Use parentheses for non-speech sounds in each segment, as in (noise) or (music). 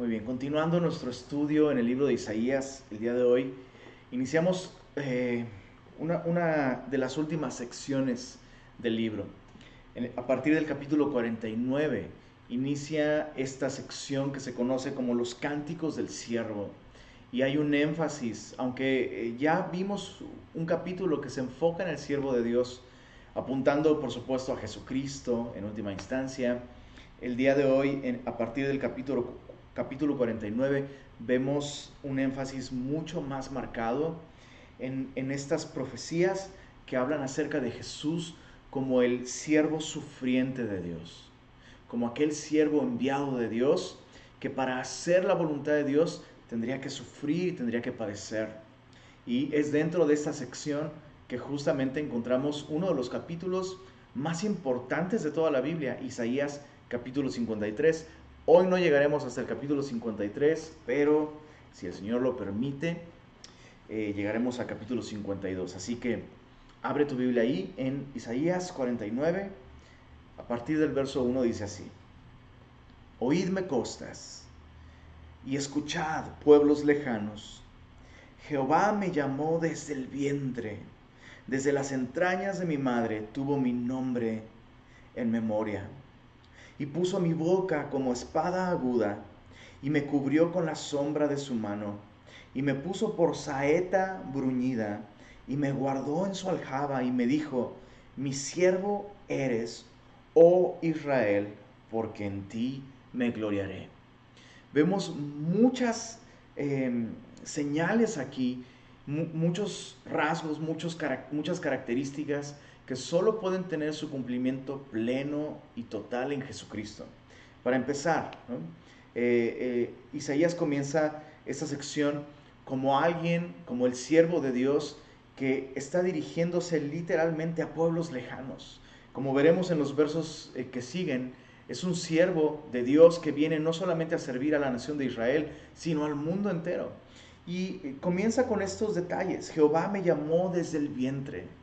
Muy bien, continuando nuestro estudio en el libro de Isaías el día de hoy, iniciamos eh, una, de las últimas secciones del libro. a partir del capítulo 49 inicia esta sección que se conoce como los cánticos del siervo. Y hay un énfasis, aunque eh, ya vimos un capítulo que se enfoca en el siervo de Dios, apuntando por supuesto a Jesucristo en última instancia. El día de hoy, a partir del capítulo capítulo 49 vemos un énfasis mucho más marcado en, en estas profecías que hablan acerca de Jesús como el siervo sufriente de Dios, como aquel siervo enviado de Dios que para hacer la voluntad de Dios tendría que sufrir tendría que padecer. Y es dentro de esta sección que justamente encontramos uno de los capítulos más importantes de toda la Biblia, Isaías capítulo 53, Hoy no llegaremos hasta el capítulo 53, pero si el Señor lo permite, eh, llegaremos al capítulo 52. Así que abre tu Biblia ahí en Isaías 49, a partir del verso 1 dice así, Oídme costas y escuchad pueblos lejanos. Jehová me llamó desde el vientre, desde las entrañas de mi madre tuvo mi nombre en memoria y puso mi boca como espada aguda, y me cubrió con la sombra de su mano, y me puso por saeta bruñida, y me guardó en su aljaba, y me dijo, mi siervo eres, oh Israel, porque en ti me gloriaré. Vemos muchas em, señales aquí, muchos rasgos, muchos, muchas características que solo pueden tener su cumplimiento pleno y total en Jesucristo. Para empezar, eh, eh, Isaías comienza esta sección como alguien, como el siervo de Dios, que está dirigiéndose literalmente a pueblos lejanos. Como veremos en los versos eh, que siguen, es un siervo de Dios que viene no solamente a servir a la nación de Israel, sino al mundo entero. Y comienza con estos detalles. Jehová me llamó desde el vientre.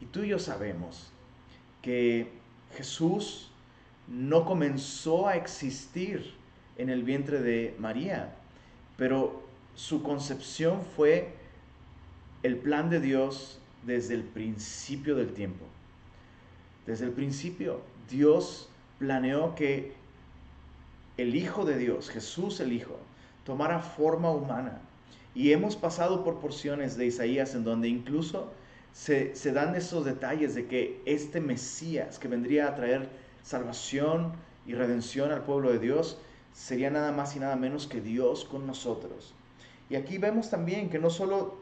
Y tú y yo sabemos que Jesús no comenzó a existir en el vientre de María, pero su concepción fue el plan de Dios desde el principio del tiempo. Desde el principio, Dios planeó que el Hijo de Dios, Jesús el Hijo, tomara forma humana. Y hemos pasado por porciones de Isaías en donde incluso se, dan esos detalles de que este Mesías que vendría a traer salvación y redención al pueblo de Dios sería nada más y nada menos que Dios con nosotros. Y aquí vemos también que no solo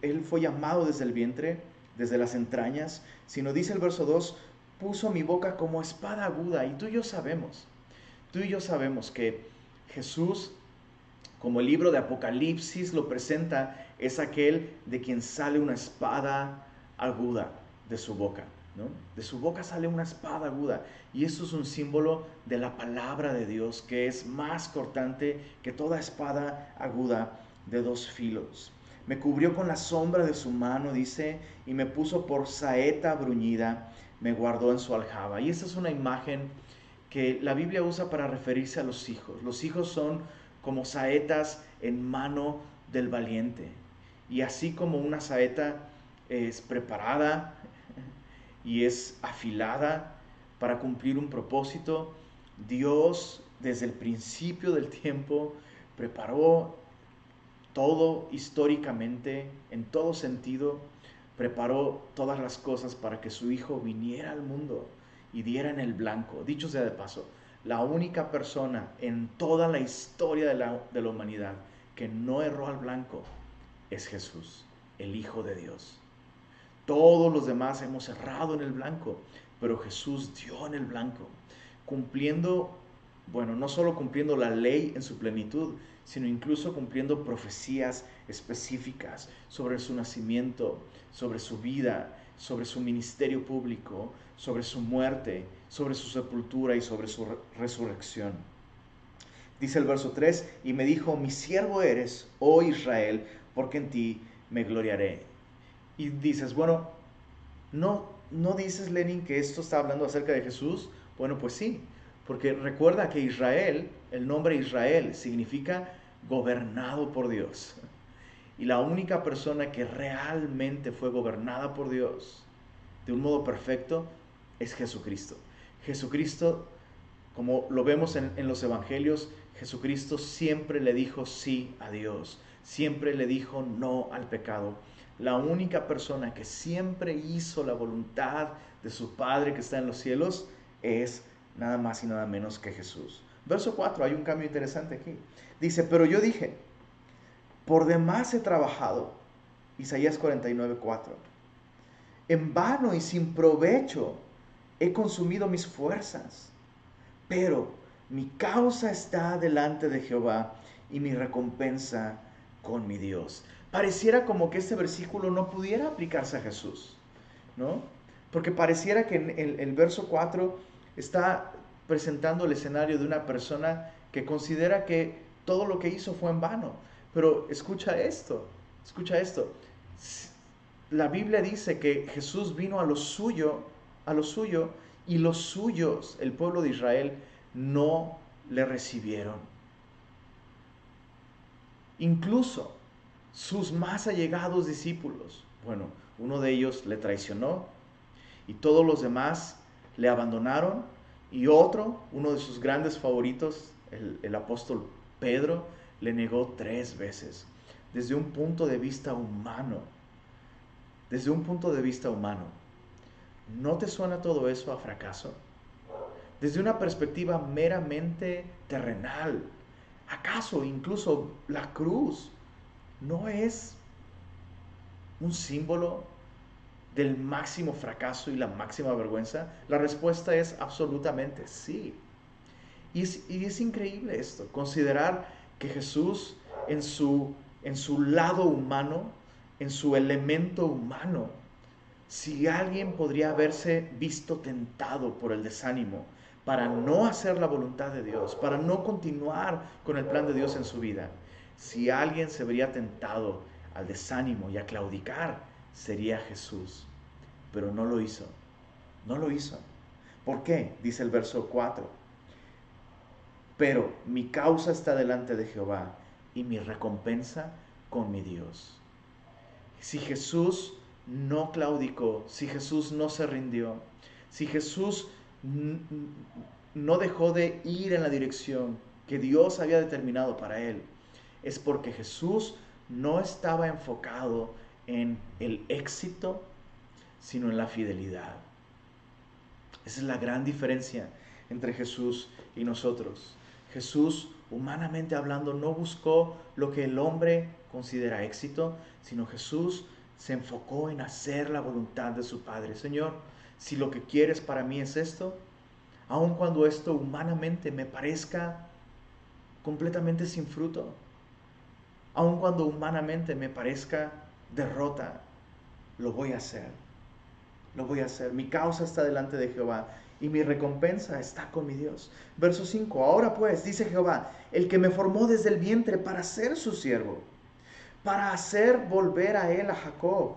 Él fue llamado desde el vientre, desde las entrañas, sino dice el verso 2, puso mi boca como espada aguda. Y tú y yo sabemos, tú y yo sabemos que Jesús, como el libro de Apocalipsis lo presenta, es aquel de quien sale una espada aguda de su boca. ¿no? De su boca sale una espada aguda. Y eso es un símbolo de la palabra de Dios, que es más cortante que toda espada aguda de dos filos. Me cubrió con la sombra de su mano, dice, y me puso por saeta bruñida, me guardó en su aljaba. Y esta es una imagen que la Biblia usa para referirse a los hijos. Los hijos son como saetas en mano del valiente. Y así como una saeta es preparada y es afilada para cumplir un propósito. Dios desde el principio del tiempo preparó todo históricamente, en todo sentido, preparó todas las cosas para que su Hijo viniera al mundo y diera en el blanco. Dicho sea de paso, la única persona en toda la historia de la, de la humanidad que no erró al blanco es Jesús, el Hijo de Dios. Todos los demás hemos errado en el blanco, pero Jesús dio en el blanco, cumpliendo, bueno, no solo cumpliendo la ley en su plenitud, sino incluso cumpliendo profecías específicas sobre su nacimiento, sobre su vida, sobre su ministerio público, sobre su muerte, sobre su sepultura y sobre su resurrección. Dice el verso 3, y me dijo, mi siervo eres, oh Israel, porque en ti me gloriaré y dices, bueno, no, no dices, Lenin, que esto está hablando acerca de Jesús. Bueno, pues sí, porque recuerda que Israel, el nombre Israel significa gobernado por Dios. Y la única persona que realmente fue gobernada por Dios de un modo perfecto es Jesucristo. Jesucristo, como lo vemos en, en los evangelios, Jesucristo siempre le dijo sí a Dios, siempre le dijo no al pecado. La única persona que siempre hizo la voluntad de su Padre que está en los cielos es nada más y nada menos que Jesús. Verso 4, hay un cambio interesante aquí. Dice, pero yo dije, por demás he trabajado. Isaías 49, 4. En vano y sin provecho he consumido mis fuerzas. Pero mi causa está delante de Jehová y mi recompensa con mi Dios. Pareciera como que este versículo no pudiera aplicarse a Jesús, ¿no? Porque pareciera que en el, el verso 4 está presentando el escenario de una persona que considera que todo lo que hizo fue en vano. Pero escucha esto, escucha esto. La Biblia dice que Jesús vino a lo suyo, a lo suyo, y los suyos, el pueblo de Israel, no le recibieron. Incluso sus más allegados discípulos, bueno, uno de ellos le traicionó y todos los demás le abandonaron y otro, uno de sus grandes favoritos, el, apóstol Pedro, le negó tres veces. Desde un punto de vista humano, desde un punto de vista humano, ¿no te suena todo eso a fracaso? Desde una perspectiva meramente terrenal, ¿acaso incluso la cruz no es un símbolo del máximo fracaso y la máxima vergüenza? La respuesta es absolutamente sí. Y es, increíble esto, considerar que Jesús en su, en su lado humano, en su elemento humano, si alguien podría haberse visto tentado por el desánimo para no hacer la voluntad de Dios, para no continuar con el plan de Dios en su vida, si alguien se vería tentado al desánimo y a claudicar, sería Jesús. Pero no lo hizo. No lo hizo. ¿Por qué? Dice el verso 4 pero mi causa está delante de Jehová y mi recompensa con mi Dios. Si Jesús no claudicó, si Jesús no se rindió, si Jesús no dejó de ir en la dirección que Dios había determinado para él, es porque Jesús no estaba enfocado en el éxito, sino en la fidelidad. Esa es la gran diferencia entre Jesús y nosotros. Jesús, humanamente hablando, no buscó lo que el hombre considera éxito, sino Jesús se enfocó en hacer la voluntad de su Padre. Señor, si lo que quieres para mí es esto, aun cuando esto humanamente me parezca completamente sin fruto, aun cuando humanamente me parezca derrota, lo voy a hacer. Lo voy a hacer. Mi causa está delante de Jehová y mi recompensa está con mi Dios. Verso 5, ahora pues, dice Jehová, el que me formó desde el vientre para ser su siervo, para hacer volver a él a Jacob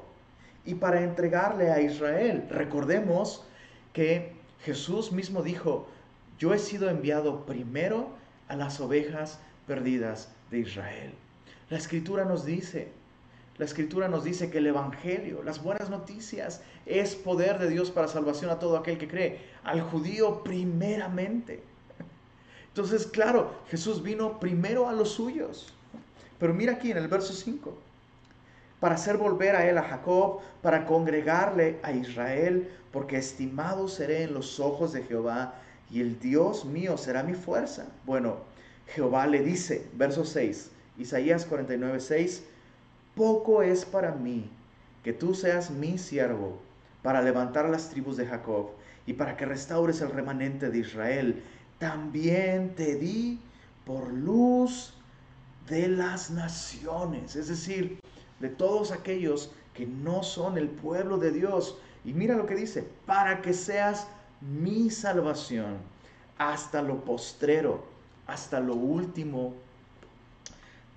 y para entregarle a Israel. Recordemos que Jesús mismo dijo, yo he sido enviado primero a las ovejas perdidas de Israel. La escritura nos dice la escritura nos dice que el Evangelio, las buenas noticias, es poder de Dios para salvación a todo aquel que cree, al judío primeramente. Entonces, claro, Jesús vino primero a los suyos. Pero mira aquí en el verso 5, para hacer volver a él a Jacob, para congregarle a Israel, porque estimado seré en los ojos de Jehová y el Dios mío será mi fuerza. Bueno, Jehová le dice, verso 6, Isaías 49, 6, poco es para mí que tú seas mi siervo para levantar las tribus de Jacob y para que restaures el remanente de Israel. También te di por luz de las naciones, es decir, de todos aquellos que no son el pueblo de Dios. Y mira lo que dice, para que seas mi salvación hasta lo postrero, hasta lo último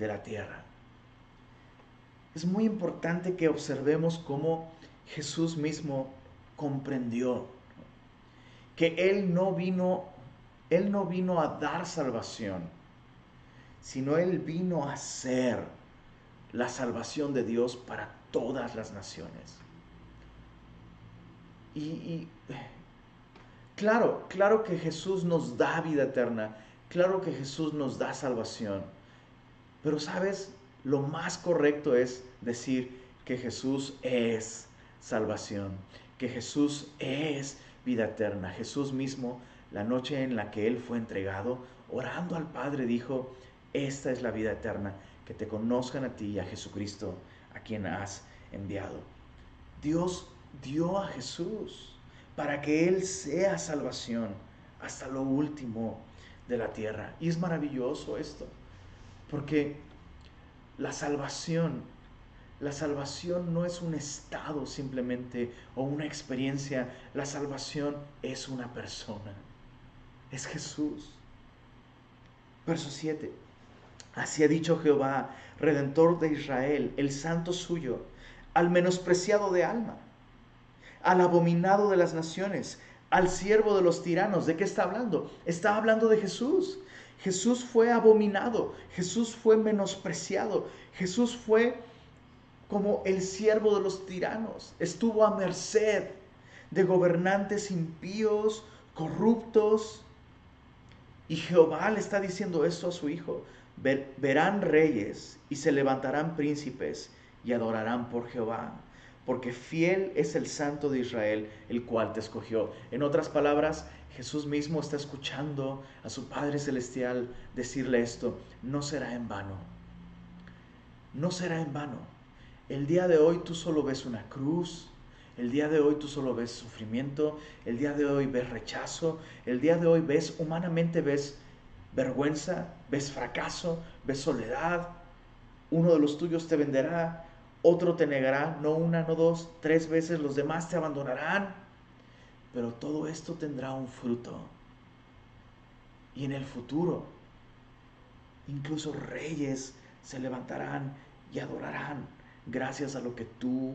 de la tierra es muy importante que observemos cómo Jesús mismo comprendió que Él no vino, Él no vino a dar salvación, sino Él vino a ser la salvación de Dios para todas las naciones. Y, claro, claro que Jesús nos da vida eterna, claro que Jesús nos da salvación, pero sabes, lo más correcto es decir que Jesús es salvación, que Jesús es vida eterna. Jesús mismo, la noche en la que Él fue entregado, orando al Padre, dijo, esta es la vida eterna, que te conozcan a ti y a Jesucristo, a quien has enviado. Dios dio a Jesús para que Él sea salvación hasta lo último de la tierra. Y es maravilloso esto, porque la salvación, la salvación no es un estado simplemente o una experiencia, la salvación es una persona, es Jesús. Verso 7. Así ha dicho Jehová, redentor de Israel, el santo suyo, al menospreciado de alma, al abominado de las naciones, al siervo de los tiranos. ¿De qué está hablando? Está hablando de Jesús. Jesús fue abominado, Jesús fue menospreciado, Jesús fue como el siervo de los tiranos, estuvo a merced de gobernantes impíos, corruptos. Y Jehová le está diciendo esto a su hijo verán reyes y se levantarán príncipes y adorarán por Jehová, porque fiel es el Santo de Israel, el cual te escogió. En otras palabras, Jesús mismo está escuchando a su Padre Celestial decirle esto, no será en vano, no será en vano. El día de hoy tú solo ves una cruz, el día de hoy tú solo ves sufrimiento, el día de hoy ves rechazo, el día de hoy ves, humanamente ves vergüenza, ves fracaso, ves soledad. Uno de los tuyos te venderá, otro te negará, no una, no dos, tres veces, los demás te abandonarán. Pero todo esto tendrá un fruto. Y en el futuro, incluso reyes se levantarán y adorarán gracias a lo que tú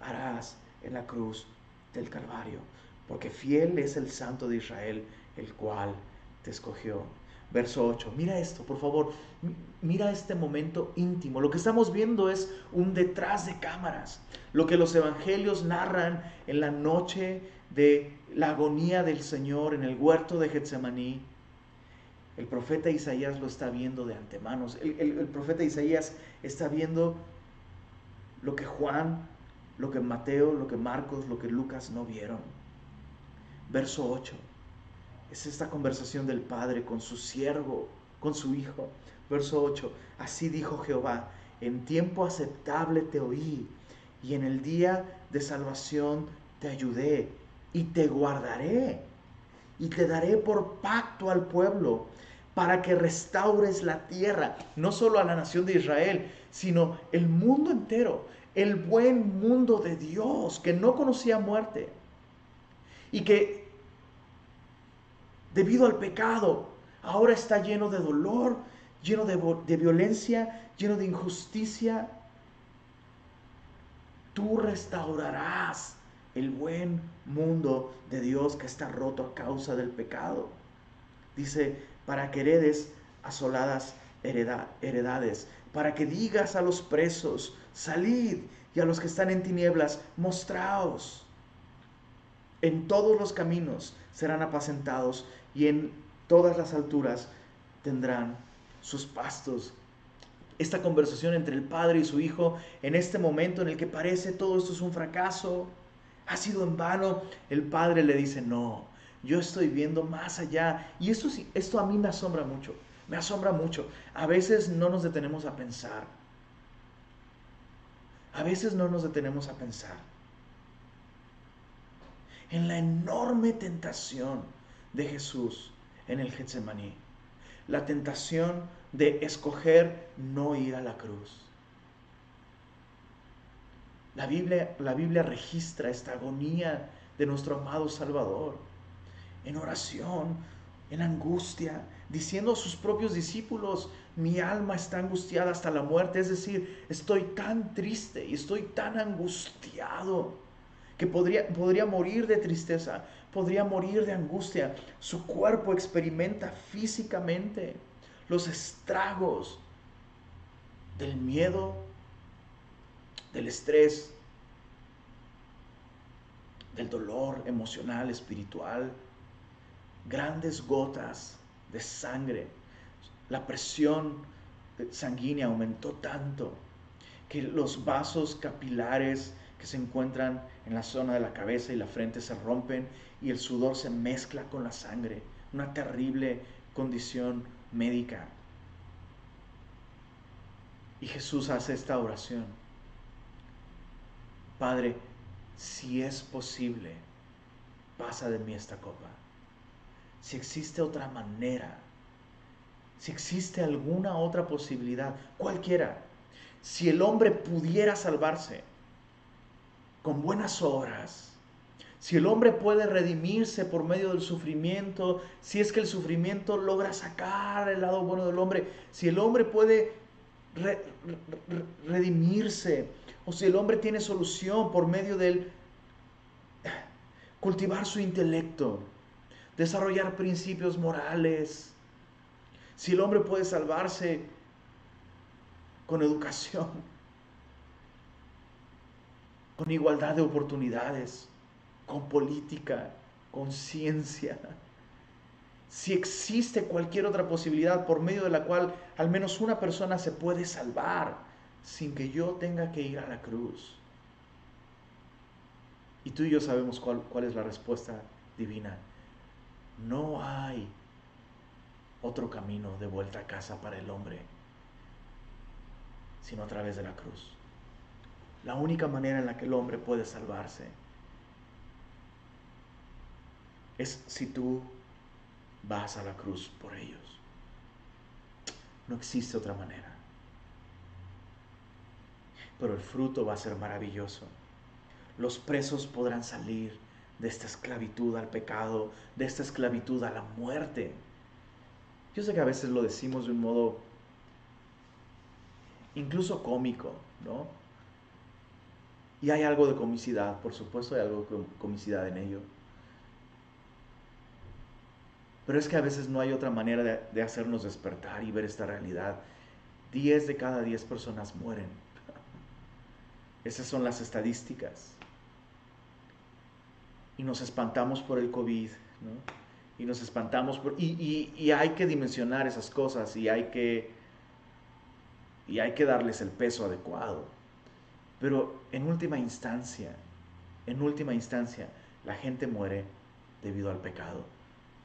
harás en la cruz del Calvario. Porque fiel es el Santo de Israel, el cual te escogió verso 8. Mira esto, por favor. Mira este momento íntimo. Lo que estamos viendo es un detrás de cámaras. Lo que los evangelios narran en la noche de la agonía del Señor en el huerto de Getsemaní. El profeta Isaías lo está viendo de antemano. El, el profeta Isaías está viendo lo que Juan, lo que Mateo, lo que Marcos, lo que Lucas no vieron. Verso 8. Es esta conversación del Padre con su siervo, con su Hijo. Verso 8. Así dijo Jehová, en tiempo aceptable te oí y en el día de salvación te ayudé y te guardaré y te daré por pacto al pueblo para que restaures la tierra, no solo a la nación de Israel, sino el mundo entero, el buen mundo de Dios que no conocía muerte y que debido al pecado, ahora está lleno de dolor, lleno de, violencia, lleno de injusticia. Tú restaurarás el buen mundo de Dios que está roto a causa del pecado. Dice, para que heredes asoladas heredades, para que digas a los presos, salid, y a los que están en tinieblas, mostraos. En todos los caminos serán apacentados y en todas las alturas tendrán sus pastos. Esta conversación entre el padre y su hijo, en este momento en el que parece todo esto es un fracaso, ha sido en vano, el padre le dice, no, yo estoy viendo más allá. Y esto, esto a mí me asombra mucho, me asombra mucho. A veces no nos detenemos a pensar. A veces no nos detenemos a pensar en la enorme tentación de Jesús en el Getsemaní. La tentación de escoger no ir a la cruz. La Biblia, la Biblia registra esta agonía de nuestro amado Salvador en oración, en angustia, diciendo a sus propios discípulos, mi alma está angustiada hasta la muerte, es decir, estoy tan triste y estoy tan angustiado que podría, podría morir de tristeza, podría morir de angustia. Su cuerpo experimenta físicamente los estragos del miedo, del estrés, del dolor emocional, espiritual, grandes gotas de sangre. La presión sanguínea aumentó tanto que los vasos capilares que se encuentran en la zona de la cabeza y la frente se rompen y el sudor se mezcla con la sangre. Una terrible condición médica. Y Jesús hace esta oración. Padre, si es posible, pasa de mí esta copa. Si existe otra manera, si existe alguna otra posibilidad, cualquiera, si el hombre pudiera salvarse con buenas obras, si el hombre puede redimirse por medio del sufrimiento, si es que el sufrimiento logra sacar el lado bueno del hombre, si el hombre puede redimirse, o si el hombre tiene solución por medio del (sighs) cultivar su intelecto, desarrollar principios morales, si el hombre puede salvarse con educación, (laughs) con igualdad de oportunidades, con política, con ciencia. Si existe cualquier otra posibilidad por medio de la cual al menos una persona se puede salvar sin que yo tenga que ir a la cruz. Y tú y yo sabemos cuál, cuál es la respuesta divina. No hay otro camino de vuelta a casa para el hombre, sino a través de la cruz. La única manera en la que el hombre puede salvarse es si tú vas a la cruz por ellos. No existe otra manera. Pero el fruto va a ser maravilloso. Los presos podrán salir de esta esclavitud al pecado, de esta esclavitud a la muerte. Yo sé que a veces lo decimos de un modo incluso cómico, ¿no? Y hay algo de comicidad, por supuesto hay algo de comicidad en ello. Pero es que a veces no hay otra manera de, hacernos despertar y ver esta realidad. Diez de cada diez personas mueren. Esas son las estadísticas. Y nos espantamos por el COVID, ¿no? Y nos espantamos por... Y, y, hay que dimensionar esas cosas y hay que... Y hay que darles el peso adecuado. Pero en última instancia, en última instancia, la gente muere debido al pecado.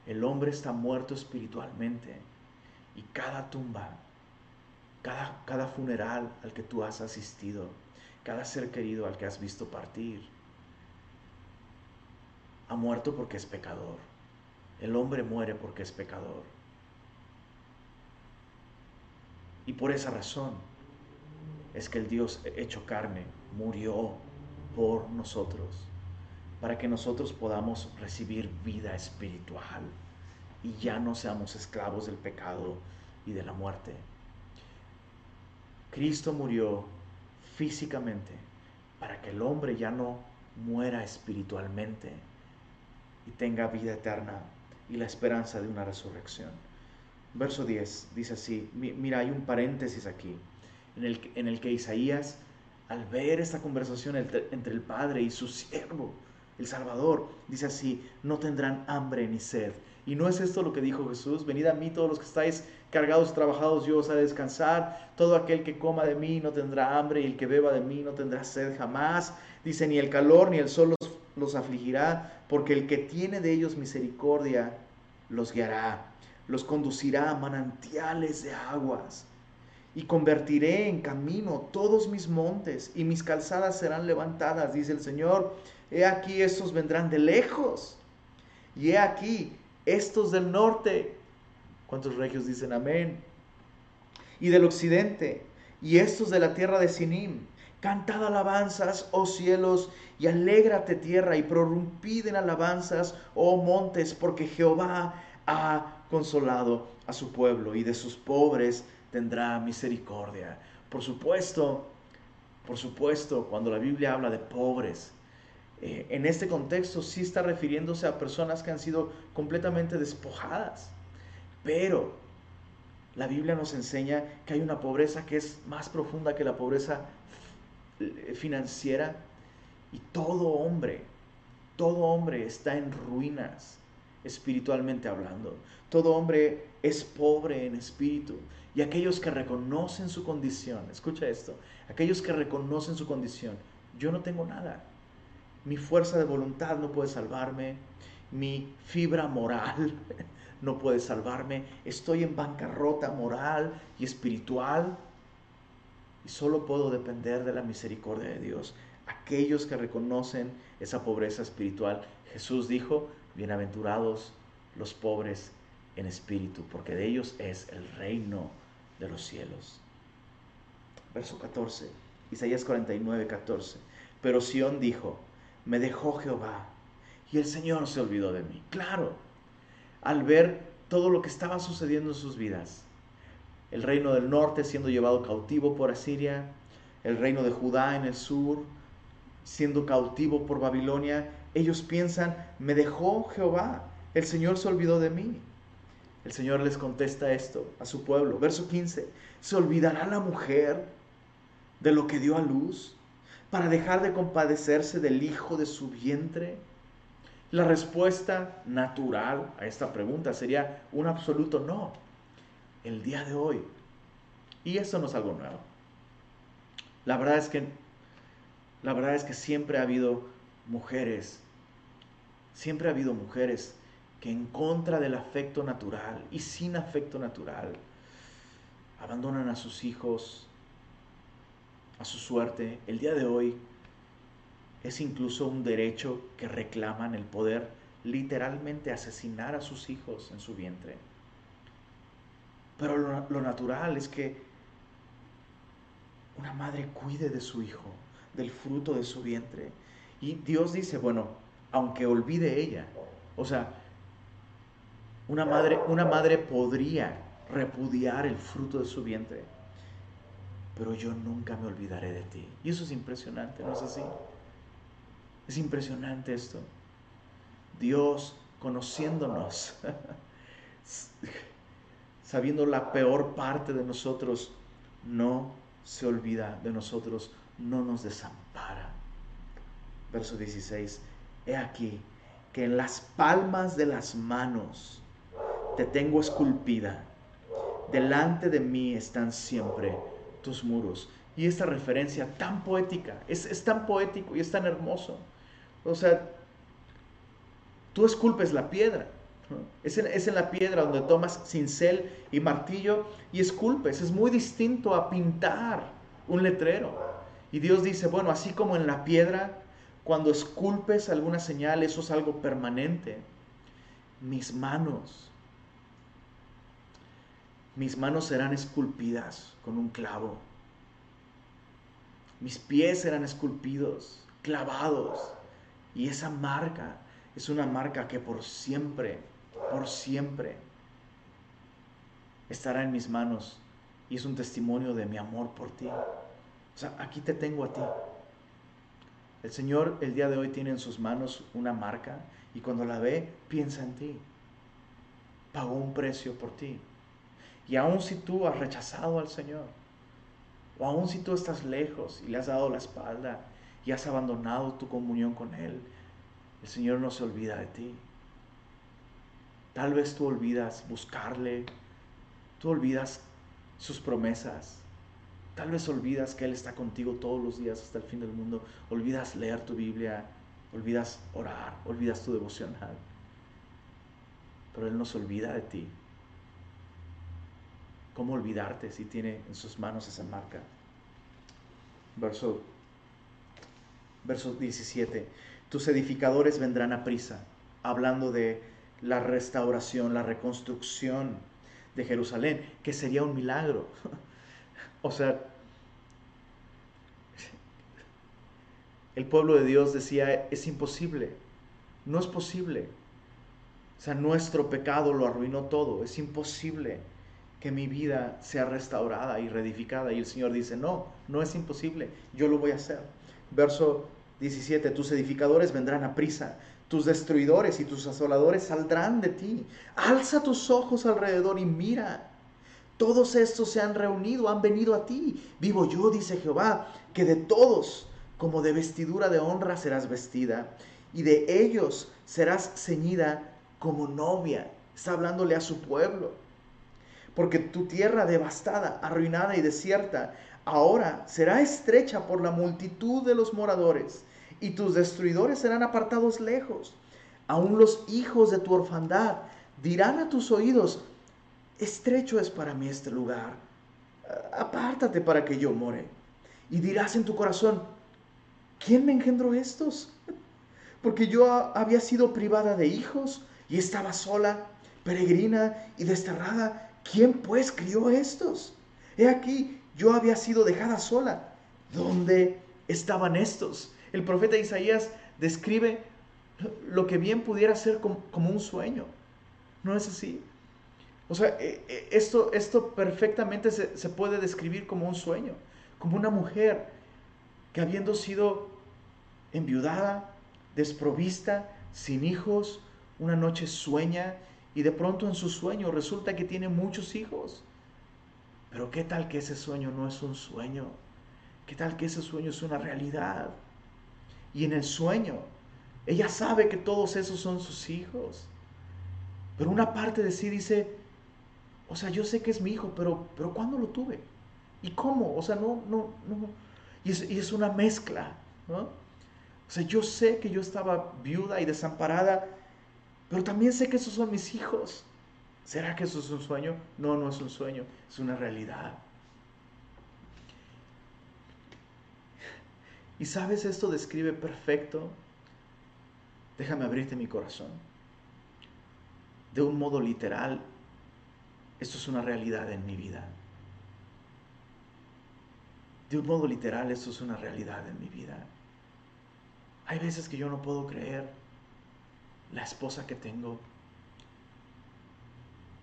El hombre está muerto espiritualmente y cada tumba, cada, cada funeral al que tú has asistido, cada ser querido al que has visto partir, ha muerto porque es pecador. El hombre muere porque es pecador. Y por esa razón es que el Dios hecho carne murió por nosotros para que nosotros podamos recibir vida espiritual y ya no seamos esclavos del pecado y de la muerte. Cristo murió físicamente para que el hombre ya no muera espiritualmente y tenga vida eterna y la esperanza de una resurrección. Verso 10 dice así, mira, hay un paréntesis aquí, en el, que Isaías, al ver esta conversación entre el Padre y su siervo, el Salvador. Dice así, no tendrán hambre ni sed. Y no es esto lo que dijo Jesús, venid a mí todos los que estáis cargados, trabajados, yo os haré descansar. Todo aquel que coma de mí no tendrá hambre y el que beba de mí no tendrá sed jamás. Dice, ni el calor ni el sol los, los afligirá, porque el que tiene de ellos misericordia los guiará, los conducirá a manantiales de aguas. Y convertiré en camino todos mis montes y mis calzadas serán levantadas, dice el Señor He aquí estos vendrán de lejos. Y he aquí estos del norte. ¿Cuántos regios dicen amén? Y del occidente. Y estos de la tierra de Sinim. Cantad alabanzas, oh cielos, y alégrate tierra, y prorrumpid en alabanzas, oh montes, porque Jehová ha consolado a su pueblo, y de sus pobres tendrá misericordia. Por supuesto, por supuesto, cuando la Biblia habla de pobres, eh, en este contexto sí está refiriéndose a personas que han sido completamente despojadas. Pero La Biblia nos enseña que hay una pobreza que es más profunda que la pobreza financiera y todo hombre, todo hombre está en ruinas espiritualmente hablando. Todo hombre es pobre en espíritu. Y aquellos que reconocen su condición, escucha esto, aquellos que reconocen su condición, yo no tengo nada. Mi fuerza de voluntad no puede salvarme, mi fibra moral (laughs) no puede salvarme, estoy en bancarrota moral y espiritual y solo puedo depender de la misericordia de Dios. Aquellos que reconocen esa pobreza espiritual, Jesús dijo, bienaventurados los pobres en espíritu, porque de ellos es el reino de los cielos. Verso 14, Isaías 49, 14. Pero Sión dijo, me dejó Jehová y el Señor se olvidó de mí. Claro, al ver todo lo que estaba sucediendo en sus vidas, el reino del norte siendo llevado cautivo por Asiria, el reino de Judá en el sur, siendo cautivo por Babilonia, ellos piensan, me dejó Jehová, el Señor se olvidó de mí. El Señor les contesta esto a su pueblo. Verso 15, ¿se olvidará la mujer de lo que dio a luz para dejar de compadecerse del hijo de su vientre? La respuesta natural a esta pregunta sería un absoluto no. El día de hoy. Y eso no es algo nuevo. La verdad es que la verdad es que siempre ha habido mujeres, siempre ha habido mujeres que en contra del afecto natural y sin afecto natural abandonan a sus hijos, a su suerte. El día de hoy es incluso un derecho que reclaman el poder literalmente asesinar a sus hijos en su vientre. Pero lo, natural es que una madre cuide de su hijo, del fruto de su vientre. Y Dios dice, bueno, aunque olvide ella, o sea, una madre, una madre podría repudiar el fruto de su vientre, pero yo nunca me olvidaré de ti. Y eso es impresionante, ¿no es así? Es impresionante esto. Dios conociéndonos, (laughs) sabiendo la peor parte de nosotros, no se olvida de nosotros, no nos desampara. Verso 16, he aquí que en las palmas de las manos te tengo esculpida, delante de mí están siempre tus muros. Y esta referencia tan poética, es, es tan poético y es tan hermoso. O sea, tú esculpes la piedra, es, en, es, en, la piedra donde tomas cincel y martillo y esculpes. Es muy distinto a pintar un letrero. Y Dios dice, bueno, así como en la piedra, cuando esculpes alguna señal, eso es algo permanente. Mis manos, mis manos serán esculpidas con un clavo. Mis pies serán esculpidos, clavados. Y esa marca es una marca que por siempre, por siempre estará en mis manos. Y es un testimonio de mi amor por ti. O sea, aquí te tengo a ti. El Señor el día de hoy tiene en sus manos una marca y cuando la ve, piensa en ti. Pagó un precio por ti. Y aun si tú has rechazado al Señor, o aun si tú estás lejos y le has dado la espalda y has abandonado tu comunión con Él, el Señor no se olvida de ti. Tal vez tú olvidas buscarle, tú olvidas sus promesas, Tal vez olvidas que Él está contigo todos los días hasta el fin del mundo. Olvidas leer tu Biblia, olvidas orar, olvidas tu devocional. Pero Él no se olvida de ti. ¿Cómo olvidarte si tiene en sus manos esa marca? Verso, verso 17. Tus edificadores vendrán a prisa, hablando de la restauración, la reconstrucción de Jerusalén, que sería un milagro. (laughs) O sea, el pueblo de Dios decía, es imposible, no es posible. O sea, nuestro pecado lo arruinó todo, es imposible que mi vida sea restaurada y reedificada. Y el Señor dice, no, no es imposible, yo lo voy a hacer. Verso 17, tus edificadores vendrán a prisa, tus destruidores y tus asoladores saldrán de ti. Alza tus ojos alrededor y mira Todos estos se han reunido, han venido a ti. Vivo yo, dice Jehová, que de todos, como de vestidura de honra serás vestida, y de ellos serás ceñida como novia. Está hablándole a su pueblo. Porque tu tierra devastada, arruinada y desierta, ahora será estrecha por la multitud de los moradores, y tus destruidores serán apartados lejos. Aún los hijos de tu orfandad dirán a tus oídos, estrecho es para mí este lugar, apártate para que yo more. Y dirás en tu corazón, ¿quién me engendró estos? (laughs) Porque yo había sido privada de hijos y estaba sola, peregrina y desterrada. ¿Quién pues crió estos? He aquí, yo había sido dejada sola. ¿Dónde estaban estos? El profeta Isaías describe lo que bien pudiera ser como, un sueño. ¿No es así? O sea, eh, eh, esto, esto perfectamente se, se, puede describir como un sueño, como una mujer que habiendo sido enviudada, desprovista, sin hijos, una noche sueña y de pronto en su sueño resulta que tiene muchos hijos. Pero ¿qué tal que ese sueño no es un sueño? ¿Qué tal que ese sueño es una realidad? Y en el sueño, ella sabe que todos esos son sus hijos. Pero una parte de sí dice, o sea, yo sé que es mi hijo, pero, pero ¿cuándo lo tuve? ¿Y cómo? O sea, no, no, no. Y es, y es una mezcla, ¿no? O sea, yo sé que yo estaba viuda y desamparada, pero también sé que esos son mis hijos. ¿Será que eso es un sueño? No, no es un sueño, es una realidad. Y sabes, esto describe perfecto, déjame abrirte mi corazón, de un modo literal, esto es una realidad en mi vida. De un modo literal, esto es una realidad en mi vida. Hay veces que yo no puedo creer la esposa que tengo,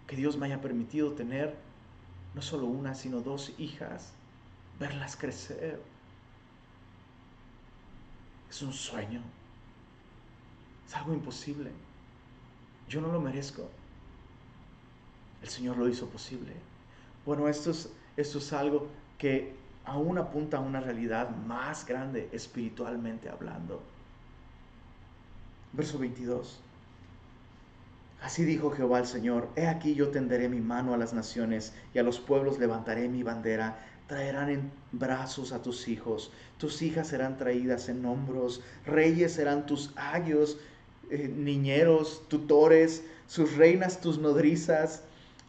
que Dios me haya permitido tener no solo una, sino dos hijas, verlas crecer. Es un sueño. Es algo imposible. Yo no lo merezco. El Señor lo hizo posible. Bueno, esto es, esto es algo que aún apunta a una realidad más grande espiritualmente hablando. Verso 22. Así dijo Jehová el Señor, he aquí yo tenderé mi mano a las naciones y a los pueblos levantaré mi bandera, traerán en brazos a tus hijos, tus hijas serán traídas en hombros, reyes serán tus ayos, eh, niñeros, tutores, sus reinas tus nodrizas,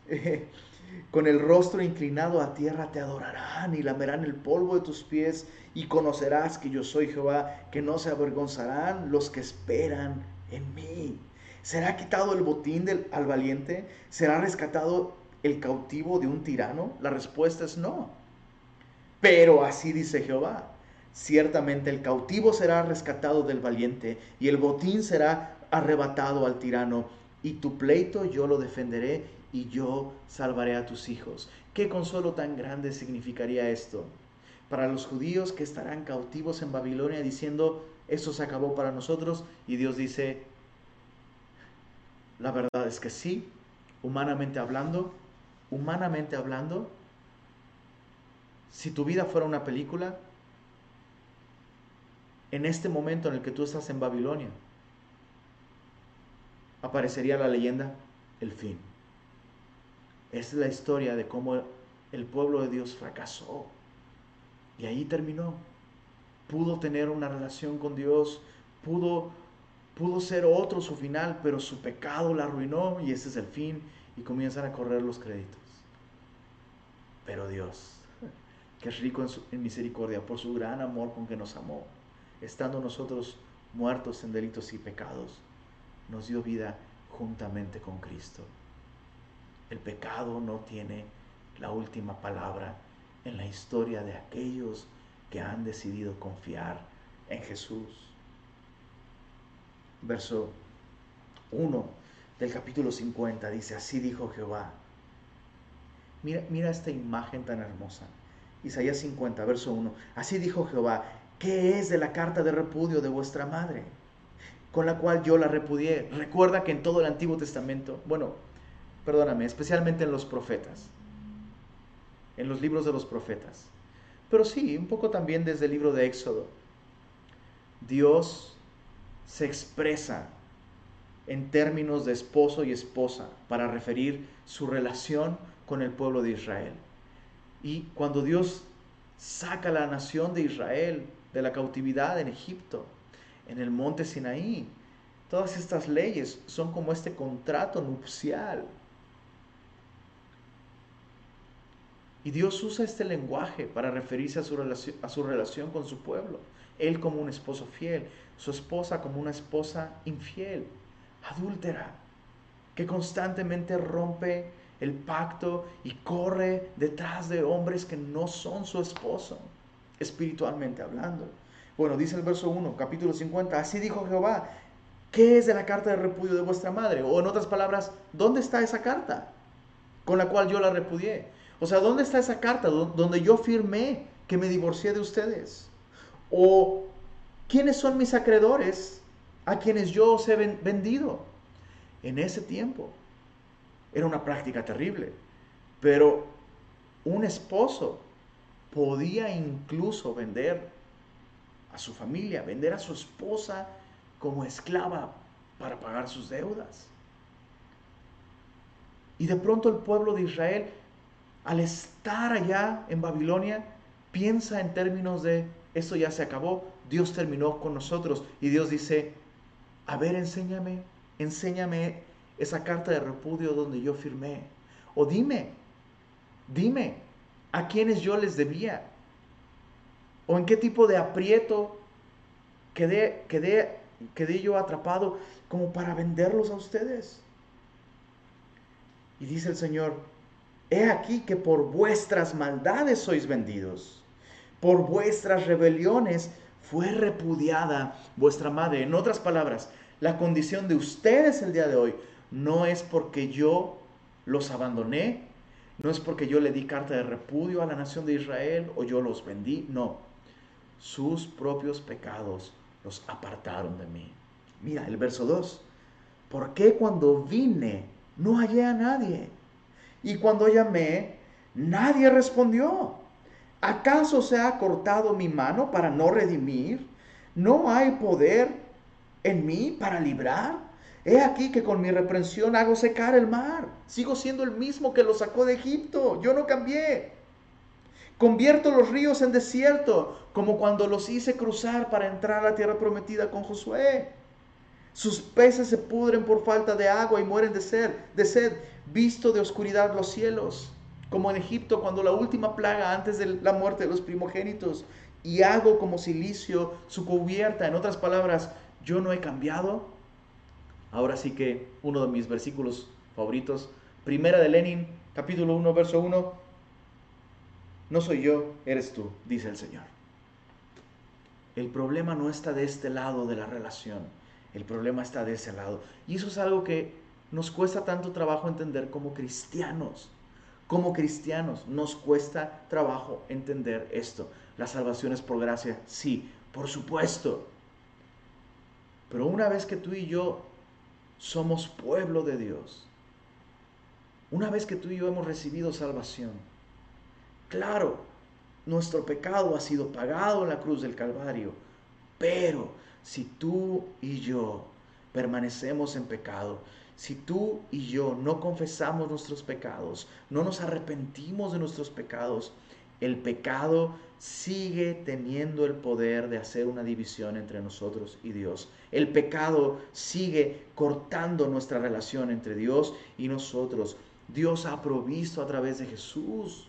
(laughs) con el rostro inclinado a tierra te adorarán y lamerán el polvo de tus pies y conocerás que yo soy Jehová, que no se avergonzarán los que esperan en mí. ¿Será quitado el botín del, al valiente? ¿Será rescatado el cautivo de un tirano? La respuesta es no. Pero así dice Jehová, ciertamente el cautivo será rescatado del valiente y el botín será arrebatado al tirano y tu pleito yo lo defenderé y yo salvaré a tus hijos. ¿Qué consuelo tan grande significaría esto? Para los judíos que estarán cautivos en Babilonia diciendo, esto se acabó para nosotros y Dios dice, la verdad es que sí, humanamente hablando, humanamente hablando, si tu vida fuera una película, en este momento en el que tú estás en Babilonia, aparecería la leyenda, el fin. Es la historia de cómo el pueblo de Dios fracasó. Y ahí terminó. Pudo tener una relación con Dios, pudo Pudo ser otro su final, pero su pecado la arruinó y ese es el fin y comienzan a correr los créditos. Pero Dios, que es rico en, en misericordia por su gran amor con que nos amó, estando nosotros muertos en delitos y pecados, nos dio vida juntamente con Cristo. El pecado no tiene la última palabra en la historia de aquellos que han decidido confiar en Jesús verso 1 del capítulo 50, dice, así dijo Jehová. Mira, mira esta imagen tan hermosa. Isaías 50, verso 1. Así dijo Jehová, ¿qué es de la carta de repudio de vuestra madre? Con la cual yo la repudié. Recuerda que en todo el Antiguo Testamento, bueno, perdóname, especialmente en los profetas, en los libros de los profetas. Pero sí, un poco también desde el libro de Éxodo. Dios se expresa en términos de esposo y esposa para referir su relación con el pueblo de Israel. Y cuando Dios saca a la nación de Israel de la cautividad en Egipto, en el monte Sinaí, todas estas leyes son como este contrato nupcial. Y Dios usa este lenguaje para referirse a su, relación, a su relación con su pueblo. Él como un esposo fiel, su esposa como una esposa infiel, adúltera, que constantemente rompe el pacto y corre detrás de hombres que no son su esposo, espiritualmente hablando. Bueno, dice el verso 1, capítulo 50, así dijo Jehová, ¿qué es de la carta de repudio de vuestra madre? O en otras palabras, ¿dónde está esa carta con la cual yo la repudié? O sea, ¿dónde está esa carta donde yo firmé que me divorcié de ustedes? O ¿quiénes son mis acreedores a quienes yo os he vendido? En ese tiempo era una práctica terrible, pero un esposo podía incluso vender a su familia, vender a su esposa como esclava para pagar sus deudas. Y de pronto el pueblo de Israel, al estar allá en Babilonia, piensa en términos de, esto ya se acabó, Dios terminó con nosotros. Y Dios dice, a ver, enséñame, enséñame esa carta de repudio donde yo firmé. O dime, dime, a quienes yo les debía. O en qué tipo de aprieto quedé, quedé, quedé yo atrapado como para venderlos a ustedes. Y dice el Señor, he aquí que por vuestras maldades sois vendidos, por vuestras rebeliones fue repudiada vuestra madre. En otras palabras, la condición de ustedes el día de hoy no es porque yo los abandoné, no es porque yo le di carta de repudio a la nación de Israel o yo los vendí, no. Sus propios pecados los apartaron de mí. Mira el verso 2. ¿Por qué cuando vine no hallé a nadie? Y cuando llamé, nadie respondió. ¿Acaso se ha cortado mi mano para no redimir? ¿No hay poder en mí para librar? He aquí que con mi reprensión hago secar el mar. Sigo siendo el mismo que lo sacó de Egipto. Yo no cambié. Convierto los ríos en desierto, como cuando los hice cruzar para entrar a la tierra prometida con Josué. Sus peces se pudren por falta de agua y mueren de sed, de sed, visto de oscuridad los cielos, como en Egipto cuando la última plaga antes de la muerte de los primogénitos, y hago como silicio su cubierta. En otras palabras, yo no he cambiado, Ahora sí que uno de mis versículos favoritos, Primera de Lenin, capítulo 1, verso 1, no soy yo, eres tú, dice el Señor. El problema no está de este lado de la relación, el problema está de ese lado. Y eso es algo que nos cuesta tanto trabajo entender como cristianos. Como cristianos nos cuesta trabajo entender esto. La salvación es por gracia, sí, por supuesto. Pero una vez que tú y yo somos pueblo de Dios. Una vez que tú y yo hemos recibido salvación, claro, nuestro pecado ha sido pagado en la cruz del Calvario, pero si tú y yo permanecemos en pecado, si tú y yo no confesamos nuestros pecados, no nos arrepentimos de nuestros pecados, el pecado sigue teniendo el poder de hacer una división entre nosotros y Dios. El pecado sigue cortando nuestra relación entre Dios y nosotros. Dios ha provisto a través de Jesús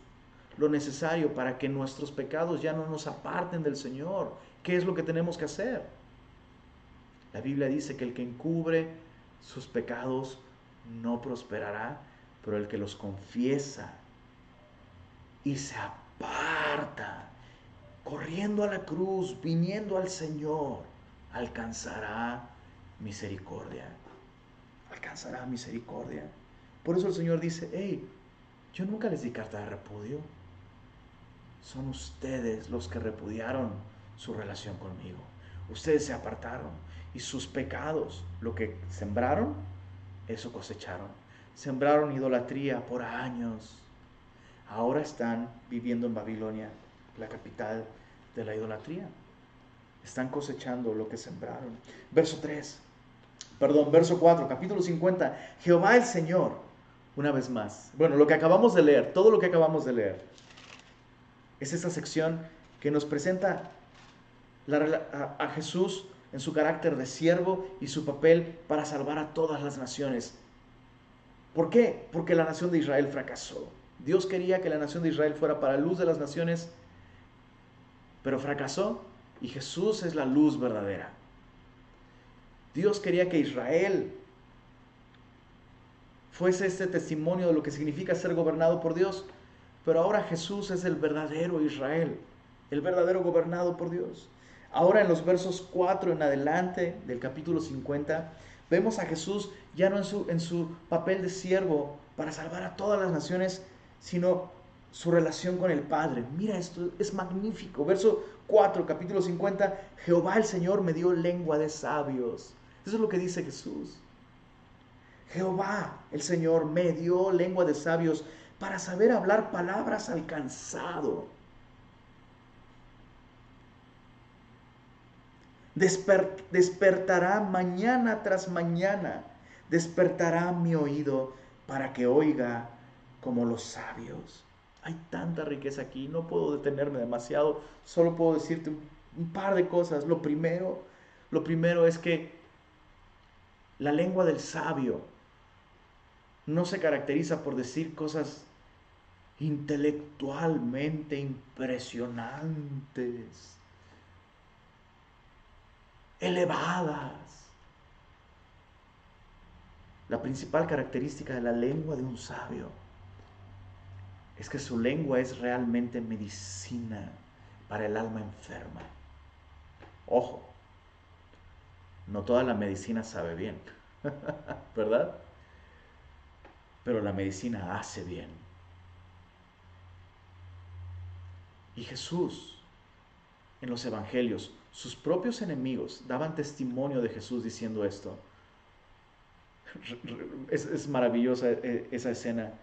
lo necesario para que nuestros pecados ya no nos aparten del Señor. ¿Qué es lo que tenemos que hacer? La Biblia dice que el que encubre sus pecados no prosperará, pero el que los confiesa y se aparta, corriendo a la cruz, viniendo al Señor, alcanzará misericordia. Alcanzará misericordia. Por eso el Señor dice, hey, yo nunca les di carta de repudio. Son ustedes los que repudiaron su relación conmigo. Ustedes se apartaron y sus pecados, lo que sembraron, eso cosecharon. Sembraron idolatría por años ahora están viviendo en Babilonia, la capital de la idolatría. Están cosechando lo que sembraron. Verso 3, perdón, verso 4, capítulo 50. Jehová el Señor, una vez más. Bueno, lo que acabamos de leer, todo lo que acabamos de leer, es esa sección que nos presenta a, Jesús en su carácter de siervo y su papel para salvar a todas las naciones. ¿Por qué? Porque la nación de Israel fracasó. Dios quería que la nación de Israel fuera para luz de las naciones, pero fracasó y Jesús es la luz verdadera. Dios quería que Israel fuese este testimonio de lo que significa ser gobernado por Dios, pero ahora Jesús es el verdadero Israel, el verdadero gobernado por Dios. Ahora en los versos 4 en adelante del capítulo 50, vemos a Jesús ya no en su, en su papel de siervo para salvar a todas las naciones, sino su relación con el Padre. Mira esto, es magnífico. Verso 4, capítulo 50, Jehová el Señor me dio lengua de sabios. Eso es lo que dice Jesús. Jehová el Señor me dio lengua de sabios para saber hablar palabras al cansado despertará mañana tras mañana, despertará mi oído para que oiga como los sabios. Hay tanta riqueza aquí, no puedo detenerme demasiado, solo puedo decirte un, un par de cosas. Lo primero, lo primero es que la lengua del sabio no se caracteriza por decir cosas intelectualmente impresionantes elevadas. La principal característica de la lengua de un sabio es que su lengua es realmente medicina para el alma enferma. Ojo, no toda la medicina sabe bien, (laughs) ¿verdad? Pero la medicina hace bien. Y Jesús en los evangelios sus propios enemigos daban testimonio de Jesús diciendo esto. Es, maravillosa eh, esa escena.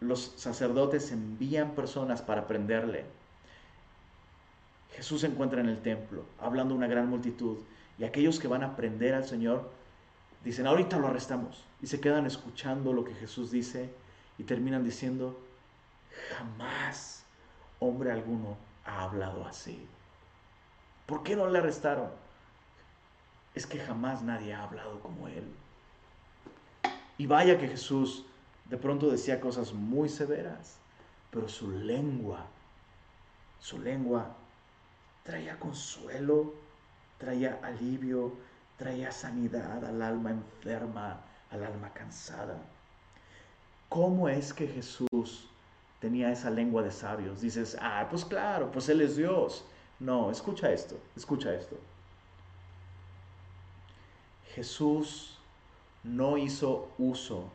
Los sacerdotes envían personas para prenderle. Jesús se encuentra en el templo, hablando a una gran multitud, y aquellos que van a prender al Señor dicen, ahorita lo arrestamos, y se quedan escuchando lo que Jesús dice y terminan diciendo, jamás hombre alguno ha hablado así. ¿Por qué no le arrestaron? Es que jamás nadie ha hablado como él. Y vaya que Jesús de pronto decía cosas muy severas, pero su lengua, su lengua traía consuelo, traía alivio, traía sanidad al alma enferma, al alma cansada. ¿Cómo es que Jesús tenía esa lengua de sabios? Dices, ah, pues claro, pues Él es Dios. No, escucha esto, escucha esto. Jesús no hizo uso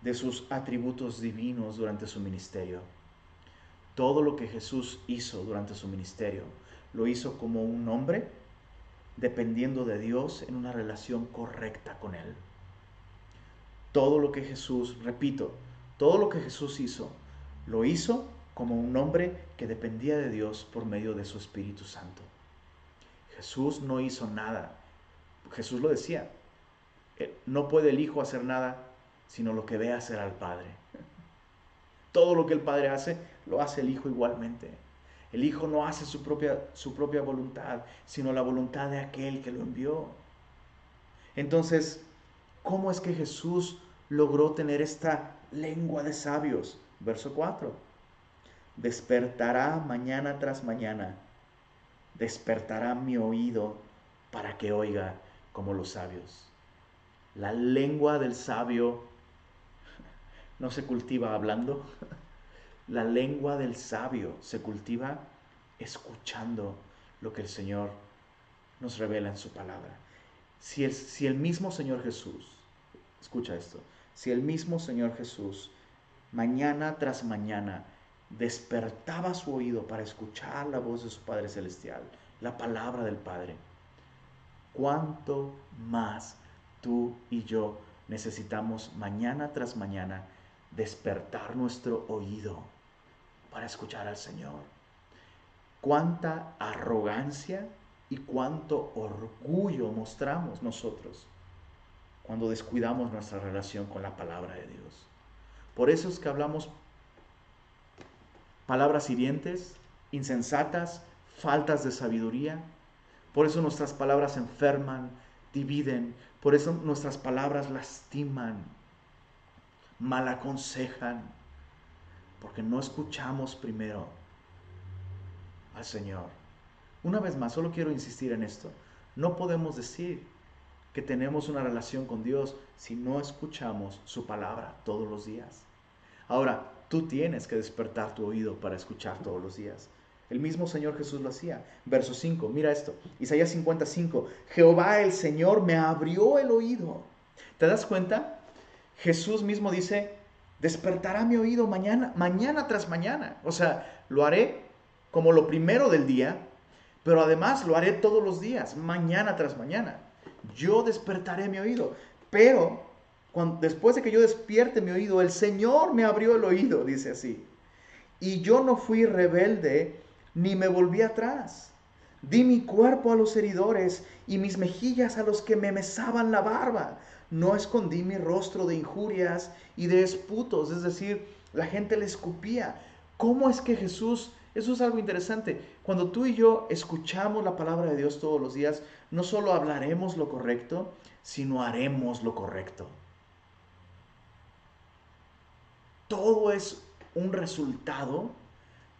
de sus atributos divinos durante su ministerio. Todo lo que Jesús hizo durante su ministerio lo hizo como un hombre dependiendo de Dios en una relación correcta con Él. Todo lo que Jesús, repito, todo lo que Jesús hizo, lo hizo como un hombre que dependía de Dios por medio de su Espíritu Santo. Jesús no hizo nada. Jesús lo decía. Eh, no puede el Hijo hacer nada sino lo que ve hacer al Padre. Todo lo que el Padre hace, lo hace el Hijo igualmente. El Hijo no hace su propia, su propia voluntad, sino la voluntad de aquel que lo envió. Entonces, ¿cómo es que Jesús logró tener esta lengua de sabios? Verso 4 despertará mañana tras mañana, despertará mi oído para que oiga como los sabios. La lengua del sabio no se cultiva hablando, la lengua del sabio se cultiva escuchando lo que el Señor nos revela en su palabra. Si el, si el mismo Señor Jesús, escucha esto, si el mismo Señor Jesús mañana tras mañana despertaba su oído para escuchar la voz de su Padre Celestial, la palabra del Padre, cuánto más tú y yo necesitamos mañana tras mañana despertar nuestro oído para escuchar al Señor. Cuánta arrogancia y cuánto orgullo mostramos nosotros cuando descuidamos nuestra relación con la palabra de Dios. Por eso es que hablamos palabras hirientes, insensatas, faltas de sabiduría. Por eso nuestras palabras enferman, dividen. Por eso nuestras palabras lastiman, mal aconsejan. Porque no escuchamos primero al Señor. Una vez más, solo quiero insistir en esto. No podemos decir que tenemos una relación con Dios si no escuchamos su palabra todos los días. Ahora, tú tienes que despertar tu oído para escuchar todos los días. El mismo Señor Jesús lo hacía. Verso 5, mira esto. Isaías 55, Jehová el Señor me abrió el oído. ¿Te das cuenta? Jesús mismo dice, despertará mi oído mañana, mañana tras mañana. O sea, lo haré como lo primero del día, pero además lo haré todos los días, mañana tras mañana. Yo despertaré mi oído. Pero después de que yo despierte mi oído, el Señor me abrió el oído, dice así. Y yo no fui rebelde ni me volví atrás. Di mi cuerpo a los heridores y mis mejillas a los que me mesaban la barba. No escondí mi rostro de injurias y de esputos, es decir, la gente le escupía. ¿Cómo es que Jesús, eso es algo interesante, cuando tú y yo escuchamos la palabra de Dios todos los días, no solo hablaremos lo correcto, sino haremos lo correcto. Todo es un resultado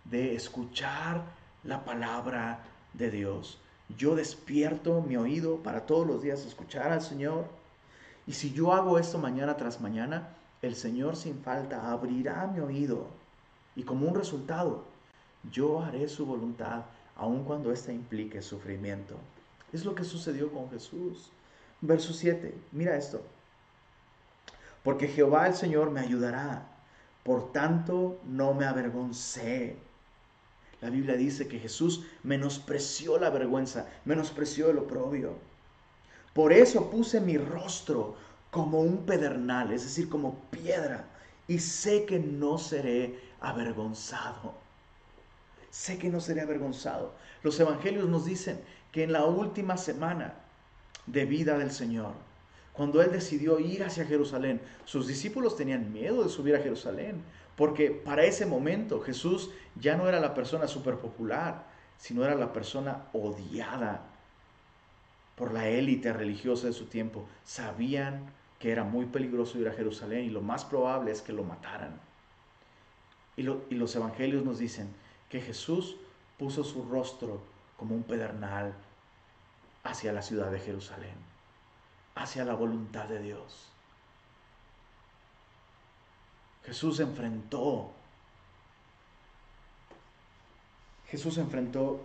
de escuchar la palabra de Dios. Yo despierto mi oído para todos los días escuchar al Señor. Y si yo hago esto mañana tras mañana, el Señor sin falta abrirá mi oído. Y como un resultado, yo haré su voluntad, aun cuando ésta implique sufrimiento. Es lo que sucedió con Jesús. Verso 7, mira esto. Porque Jehová el Señor me ayudará, por tanto no me avergoncé. La Biblia dice que Jesús menospreció la vergüenza, menospreció el oprobio. Por eso puse mi rostro como un pedernal, es decir, como piedra, y sé que no seré avergonzado. Sé que no seré avergonzado. Los evangelios nos dicen que en la última semana de vida del Señor, cuando Él decidió ir hacia Jerusalén, sus discípulos tenían miedo de subir a Jerusalén, porque para ese momento Jesús ya no era la persona súper popular, sino era la persona odiada por la élite religiosa de su tiempo. Sabían que era muy peligroso ir a Jerusalén y lo más probable es que lo mataran. Y, y los evangelios nos dicen que Jesús puso su rostro como un pedernal hacia la ciudad de Jerusalén, hacia la voluntad de Dios. Jesús enfrentó, Jesús enfrentó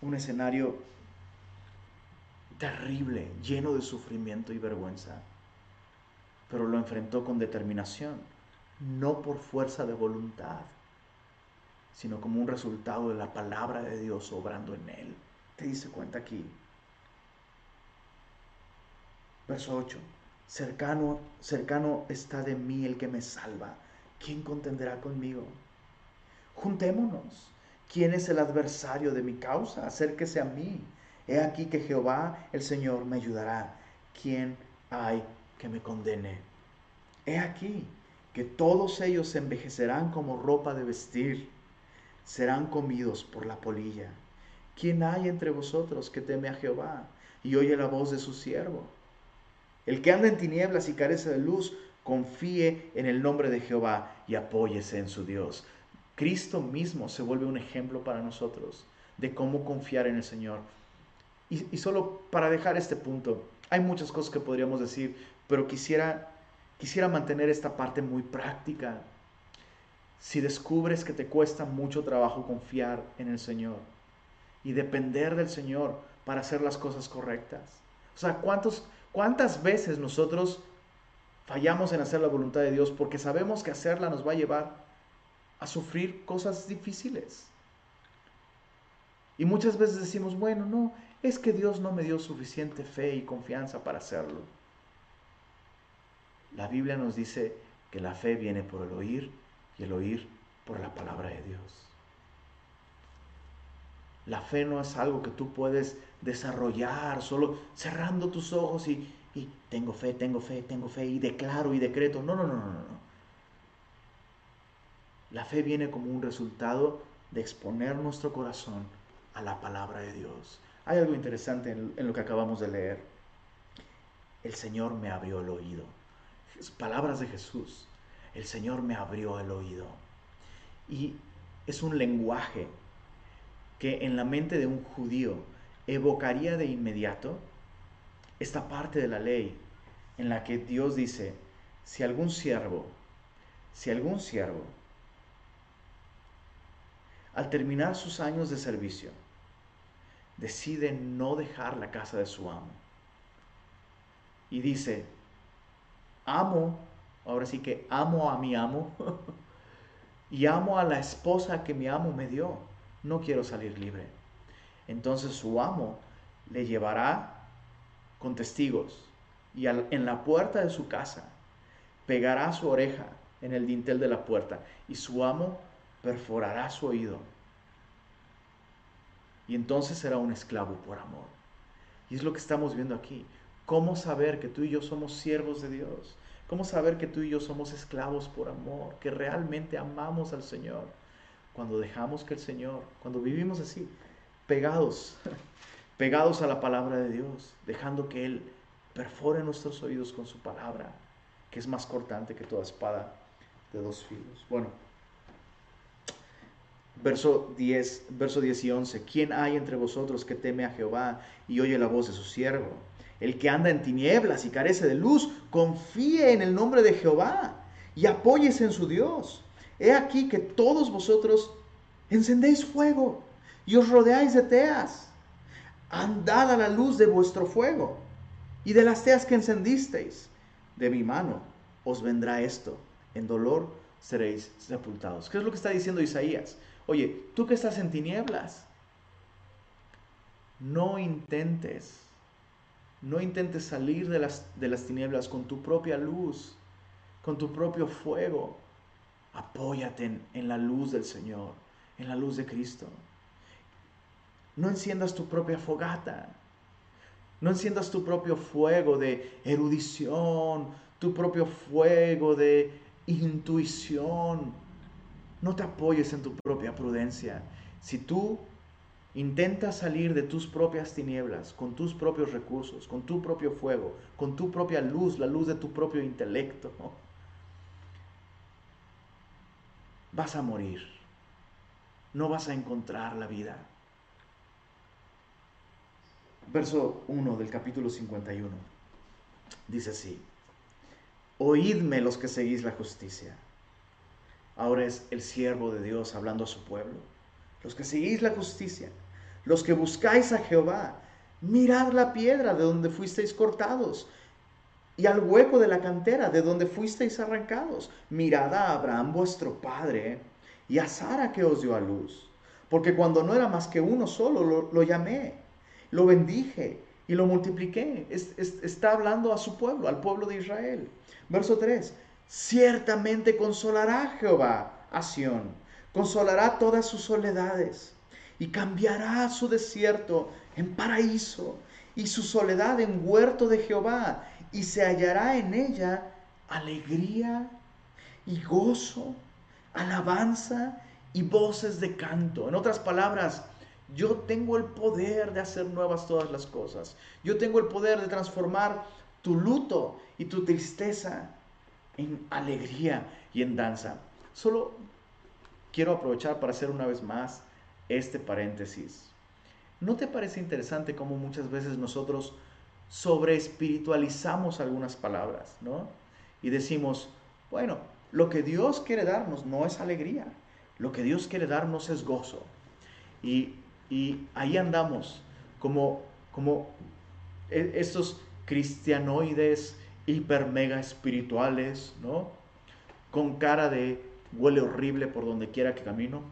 un escenario terrible, lleno de sufrimiento y vergüenza, pero lo enfrentó con determinación, no por fuerza de voluntad, sino como un resultado de la palabra de Dios obrando en él. ¿Te dice cuenta aquí? Verso 8. Cercano, cercano está de mí el que me salva. ¿Quién contenderá conmigo? Juntémonos. ¿Quién es el adversario de mi causa? Acérquese a mí. He aquí que Jehová el Señor me ayudará. ¿Quién hay que me condene? He aquí que todos ellos se envejecerán como ropa de vestir, serán comidos por la polilla. ¿Quién hay entre vosotros que teme a Jehová y oye la voz de su siervo? El que anda en tinieblas y carece de luz, confíe en el nombre de Jehová y apóyese en su Dios. Cristo mismo se vuelve un ejemplo para nosotros de cómo confiar en el Señor. Y, solo para dejar este punto, hay muchas cosas que podríamos decir, pero quisiera, quisiera mantener esta parte muy práctica. Si descubres que te cuesta mucho trabajo confiar en el Señor y depender del Señor para hacer las cosas correctas. O sea, ¿cuántos, ¿Cuántas veces nosotros fallamos en hacer la voluntad de Dios porque sabemos que hacerla nos va a llevar a sufrir cosas difíciles? Y muchas veces decimos, bueno, no, es que Dios no me dio suficiente fe y confianza para hacerlo. La Biblia nos dice que la fe viene por el oír y el oír por la palabra de Dios. La fe no es algo que tú puedes desarrollar solo cerrando tus ojos y, y tengo fe, tengo fe, tengo fe y declaro y decreto. No, no, no, no, no. La fe viene como un resultado de exponer nuestro corazón a la palabra de Dios. Hay algo interesante en, lo que acabamos de leer. El Señor me abrió el oído. Palabras de Jesús. El Señor me abrió el oído. Y es un lenguaje que en la mente de un judío evocaría de inmediato esta parte de la ley en la que Dios dice, si algún siervo, si algún siervo, al terminar sus años de servicio, decide no dejar la casa de su amo y dice, amo, ahora sí que amo a mi amo (laughs) y amo a la esposa que mi amo me dio, no quiero salir libre. Entonces su amo le llevará con testigos y en la puerta de su casa pegará su oreja en el dintel de la puerta y su amo perforará su oído. Y entonces será un esclavo por amor. Y es lo que estamos viendo aquí. ¿Cómo saber que tú y yo somos siervos de Dios? ¿Cómo saber que tú y yo somos esclavos por amor? Que realmente amamos al Señor. Cuando dejamos que el Señor, cuando vivimos así, pegados, pegados a la palabra de Dios, dejando que Él perfore nuestros oídos con su palabra, que es más cortante que toda espada de dos filos. Bueno, verso 10, verso 10 y 11. ¿Quién hay entre vosotros que teme a Jehová y oye la voz de su siervo? El que anda en tinieblas y carece de luz, confíe en el nombre de Jehová y apóyese en su Dios. He aquí que todos vosotros encendéis fuego y os rodeáis de teas. Andad a la luz de vuestro fuego y de las teas que encendisteis. De mi mano os vendrá esto. En dolor seréis sepultados. ¿Qué es lo que está diciendo Isaías? Oye, tú que estás en tinieblas, no intentes, no intentes salir de las, de las tinieblas con tu propia luz, con tu propio fuego. Apóyate en, en la luz del Señor, en la luz de Cristo. No enciendas tu propia fogata. No enciendas tu propio fuego de erudición, tu propio fuego de intuición, no te apoyes en tu propia prudencia. Si tú intentas salir de tus propias tinieblas, con tus propios recursos, con tu propio fuego, con tu propia luz, la luz de tu propio intelecto, vas a morir. No vas a encontrar la vida. Verso 1 del capítulo 51 dice así, Oídme los que seguís la justicia Ahora es el siervo de Dios hablando a su pueblo. Los que seguís la justicia, los que buscáis a Jehová, mirad la piedra de donde fuisteis cortados y al hueco de la cantera de donde fuisteis arrancados. Mirad a Abraham vuestro padre y a Sara que os dio a luz. Porque cuando no era más que uno solo, lo, llamé, lo bendije y lo multipliqué. está hablando a su pueblo, al pueblo de Israel. Verso 3. Ciertamente consolará Jehová a Sión, consolará todas sus soledades y cambiará su desierto en paraíso y su soledad en huerto de Jehová y se hallará en ella alegría y gozo, alabanza y voces de canto. En otras palabras, yo tengo el poder de hacer nuevas todas las cosas. Yo tengo el poder de transformar tu luto y tu tristeza en alegría y en danza. Solo quiero aprovechar para hacer una vez más este paréntesis. ¿No te parece interesante cómo muchas veces nosotros sobre espiritualizamos algunas palabras, ¿no? Y decimos, bueno, lo que Dios quiere darnos no es alegría, lo que Dios quiere darnos es gozo. Y, y ahí andamos como, como e, estos cristianoides hiper mega espirituales, ¿no? Con cara de huele horrible por donde quiera que camino.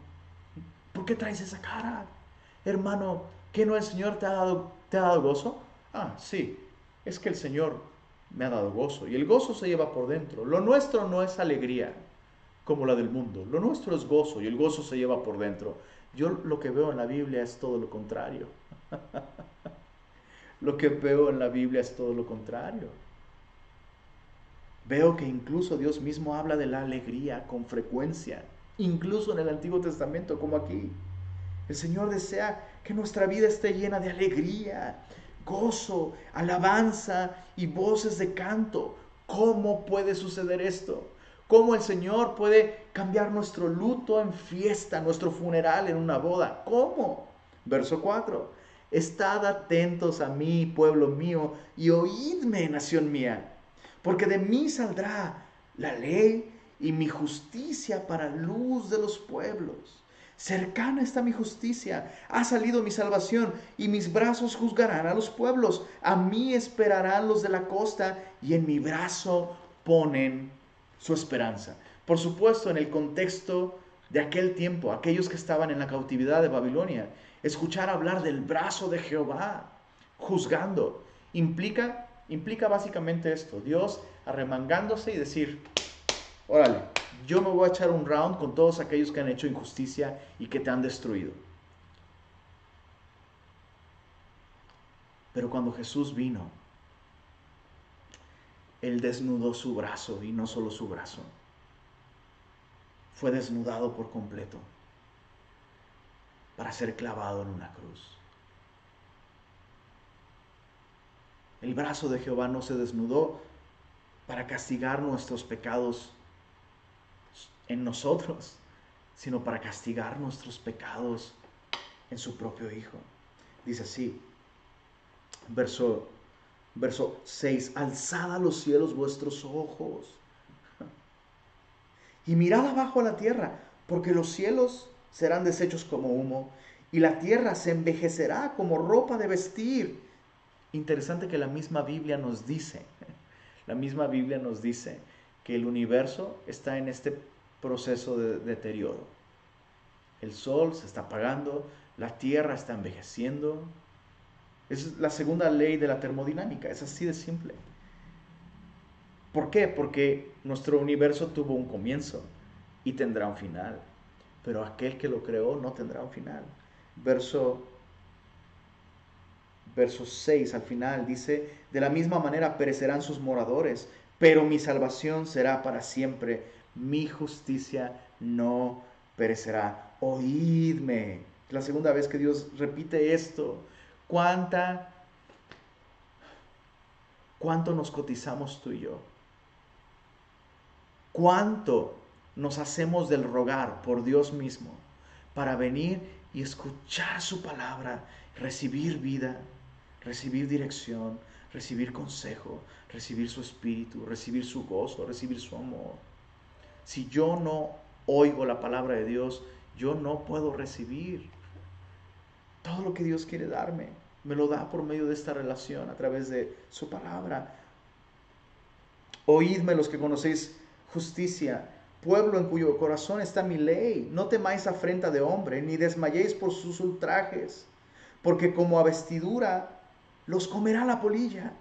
¿Por qué traes esa cara? Hermano, ¿que no el Señor te ha dado, te ha dado gozo? Ah, sí, es que el Señor me ha dado gozo. Y el gozo se lleva por dentro. Lo nuestro no es alegría como la del mundo. Lo nuestro es gozo y el gozo se lleva por dentro. Yo lo que veo en la Biblia es todo lo contrario. (laughs) lo que veo en la Biblia es todo lo contrario. Veo que incluso Dios mismo habla de la alegría con frecuencia, incluso en el Antiguo Testamento como aquí. El Señor desea que nuestra vida esté llena de alegría, gozo, alabanza y voces de canto. ¿Cómo puede suceder esto? ¿Cómo el Señor puede cambiar nuestro luto en fiesta, nuestro funeral en una boda? ¿Cómo? Verso 4. Estad atentos a mí, pueblo mío, y oídme, nación mía, porque de mí saldrá la ley y mi justicia para luz de los pueblos. Cercana está mi justicia, ha salido mi salvación, y mis brazos juzgarán a los pueblos. A mí esperarán los de la costa, y en mi brazo ponen su esperanza. Por supuesto, en el contexto de aquel tiempo, aquellos que estaban en la cautividad de Babilonia, escuchar hablar del brazo de Jehová juzgando implica implica básicamente esto, Dios arremangándose y decir, órale, yo me voy a echar un round con todos aquellos que han hecho injusticia y que te han destruido. Pero cuando Jesús vino, Él desnudó su brazo y no solo su brazo. Fue desnudado por completo para ser clavado en una cruz. El brazo de Jehová no se desnudó para castigar nuestros pecados en nosotros, sino para castigar nuestros pecados en su propio Hijo. Dice así, verso, verso 6, alzad a los cielos vuestros ojos y mirad abajo a la tierra, porque los cielos serán deshechos como humo y la tierra se envejecerá como ropa de vestir. Interesante que la misma Biblia nos dice, (laughs) la misma Biblia nos dice que el universo está en este proceso de deterioro. El sol se está apagando, la tierra está envejeciendo. Es la segunda ley de la termodinámica, es así de simple. ¿Por qué? Porque nuestro universo tuvo un comienzo y tendrá un final, pero aquel que lo creó no tendrá un final. Verso verso 6 al final dice, de la misma manera perecerán sus moradores, pero mi salvación será para siempre mi justicia no perecerá. Oídme. La segunda vez que Dios repite esto. ¿Cuánta, cuánto nos cotizamos tú y yo? ¿Cuánto nos hacemos del rogar por Dios mismo para venir y escuchar su palabra, recibir vida, recibir dirección, recibir consejo, recibir su espíritu, recibir su gozo, recibir su amor? Si yo no oigo la palabra de Dios, yo no puedo recibir todo lo que Dios quiere darme. Me lo da por medio de esta relación, a través de su palabra. Oídme los que conocéis justicia, pueblo en cuyo corazón está mi ley. No temáis afrenta de hombre, ni desmayéis por sus ultrajes, porque como a vestidura los comerá la polilla,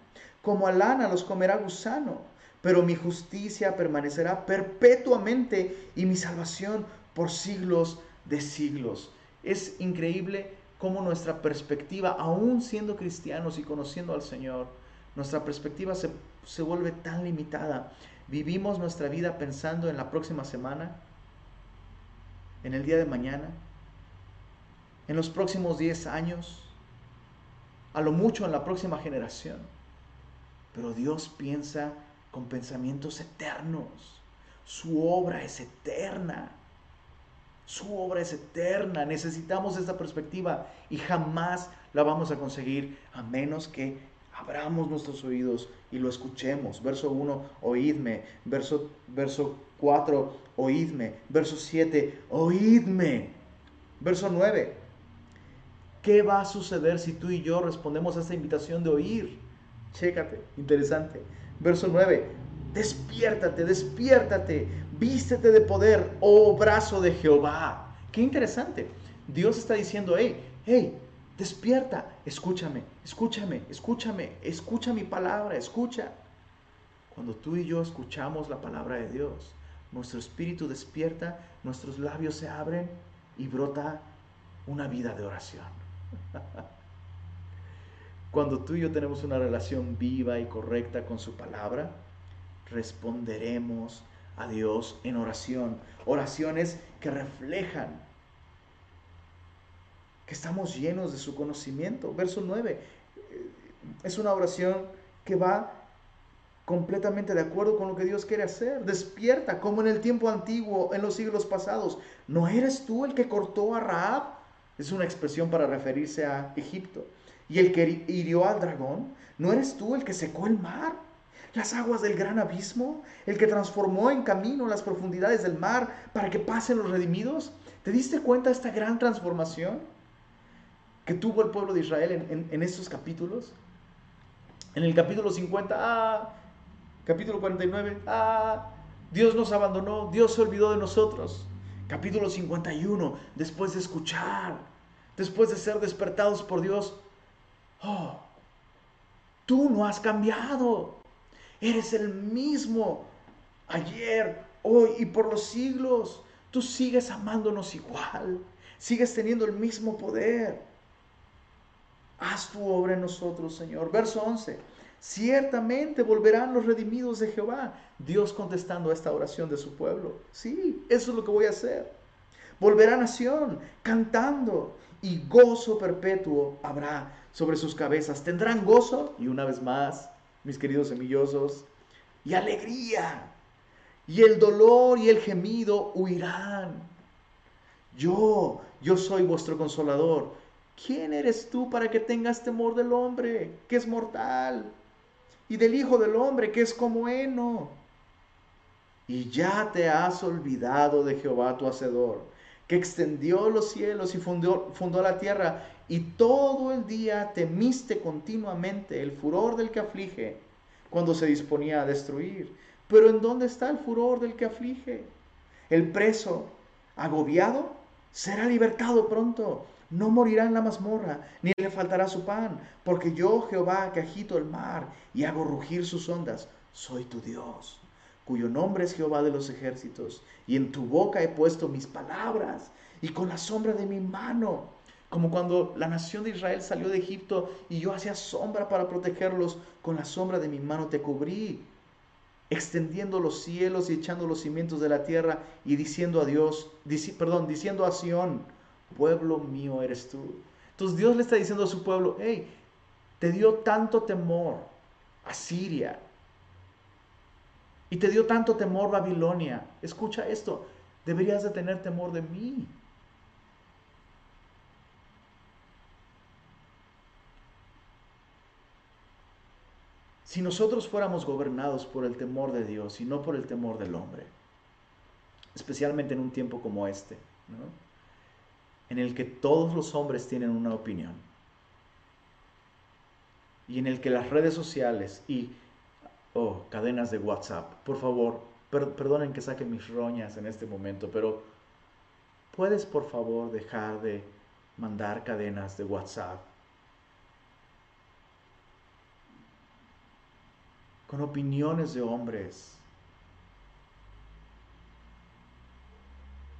como a lana los comerá gusano pero mi justicia permanecerá perpetuamente y mi salvación por siglos de siglos. Es increíble cómo nuestra perspectiva, aún siendo cristianos y conociendo al Señor, nuestra perspectiva se, se vuelve tan limitada. Vivimos nuestra vida pensando en la próxima semana, en el día de mañana, en los próximos 10 años, a lo mucho en la próxima generación. Pero Dios piensa con pensamientos eternos. Su obra es eterna. Su obra es eterna. Necesitamos esta perspectiva y jamás la vamos a conseguir a menos que abramos nuestros oídos y lo escuchemos. Verso 1, oídme. Verso, verso 4, oídme. Verso 7, oídme. Verso 9, ¿qué va a suceder si tú y yo respondemos a esta invitación de oír? Chécate, interesante. Verso 9, despiértate, despiértate, vístete de poder, oh brazo de Jehová. Qué interesante. Dios está diciendo, hey, hey, despierta, escúchame, escúchame, escúchame, escucha mi palabra, escucha. Cuando tú y yo escuchamos la palabra de Dios, nuestro espíritu despierta, nuestros labios se abren y brota una vida de oración. (laughs) Cuando tú y yo tenemos una relación viva y correcta con su palabra, responderemos a Dios en oración. Oraciones que reflejan que estamos llenos de su conocimiento. Verso 9 eh, es una oración que va completamente de acuerdo con lo que Dios quiere hacer. Despierta, como en el tiempo antiguo, en los siglos pasados. ¿No eres tú el que cortó a Raab? Es una expresión para referirse a Egipto. ¿Y el que hirió al dragón? ¿No eres tú el que secó el mar? Las aguas del gran abismo, el que transformó en camino las profundidades del mar para que pasen los redimidos. ¿Te diste cuenta de esta gran transformación que tuvo el pueblo de Israel en, estos capítulos? En el capítulo 50, ah, Capítulo 49, ah, Dios nos abandonó, Dios se olvidó de nosotros. Capítulo 51, después de escuchar, después de ser despertados por Dios, oh, tú no has cambiado. Eres el mismo ayer, hoy y por los siglos. Tú sigues amándonos igual, sigues teniendo el mismo poder. Haz tu obra en nosotros, Señor. Verso 11. Ciertamente volverán los redimidos de Jehová. Dios contestando a esta oración de su pueblo. Sí, eso es lo que voy a hacer. Volverá nación cantando y gozo perpetuo habrá sobre sus cabezas. Tendrán gozo y una vez más, mis queridos semillosos, y alegría. Y el dolor y el gemido huirán. Yo, yo soy vuestro consolador. ¿Quién eres tú para que tengas temor del hombre, que es mortal? y del Hijo del Hombre, que es como heno. Y ya te has olvidado de Jehová tu Hacedor, que extendió los cielos y fundó, fundó la tierra, y todo el día temiste continuamente el furor del que aflige, cuando se disponía a destruir. Pero ¿en dónde está el furor del que aflige? El preso, agobiado, será libertado pronto no morirá en la mazmorra, ni le faltará su pan, porque yo, Jehová, que agito el mar y hago rugir sus ondas, soy tu Dios, cuyo nombre es Jehová de los ejércitos, y en tu boca he puesto mis palabras, y con la sombra de mi mano, como cuando la nación de Israel salió de Egipto y yo hacía sombra para protegerlos, con la sombra de mi mano te cubrí, extendiendo los cielos y echando los cimientos de la tierra y diciendo a Dios, perdón, diciendo a Sión, pueblo mío eres tú. Entonces Dios le está diciendo a su pueblo, hey, te dio tanto temor a Siria y te dio tanto temor Babilonia. Escucha esto, deberías de tener temor de mí. Si nosotros fuéramos gobernados por el temor de Dios y no por el temor del hombre, especialmente en un tiempo como este, en el que todos los hombres tienen una opinión y en el que las redes sociales y oh, cadenas de WhatsApp, por favor, perdonen que saque mis roñas en este momento, pero ¿puedes por favor dejar de mandar cadenas de WhatsApp con opiniones de hombres?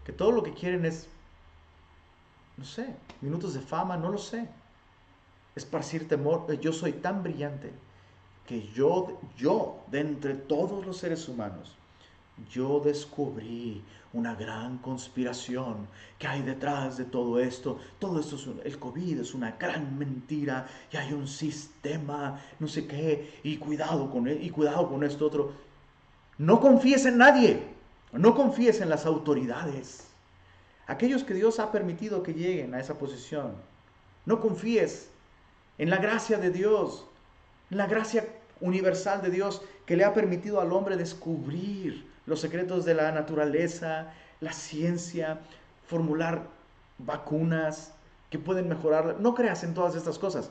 Que todo lo que quieren es no sé, minutos de fama, no lo sé. Esparcir temor, eh, yo soy tan brillante que yo, yo, de entre todos los seres humanos, yo descubrí una gran conspiración que hay detrás de todo esto. Todo esto es el COVID es una gran mentira y hay un sistema, no sé qué, y cuidado con él, y cuidado con esto otro. No confíes en nadie, no confíes en las autoridades aquellos que Dios ha permitido que lleguen a esa posición. No confíes en la gracia de Dios, en la gracia universal de Dios que le ha permitido al hombre descubrir los secretos de la naturaleza, la ciencia, formular vacunas que pueden mejorar. No creas en todas estas cosas.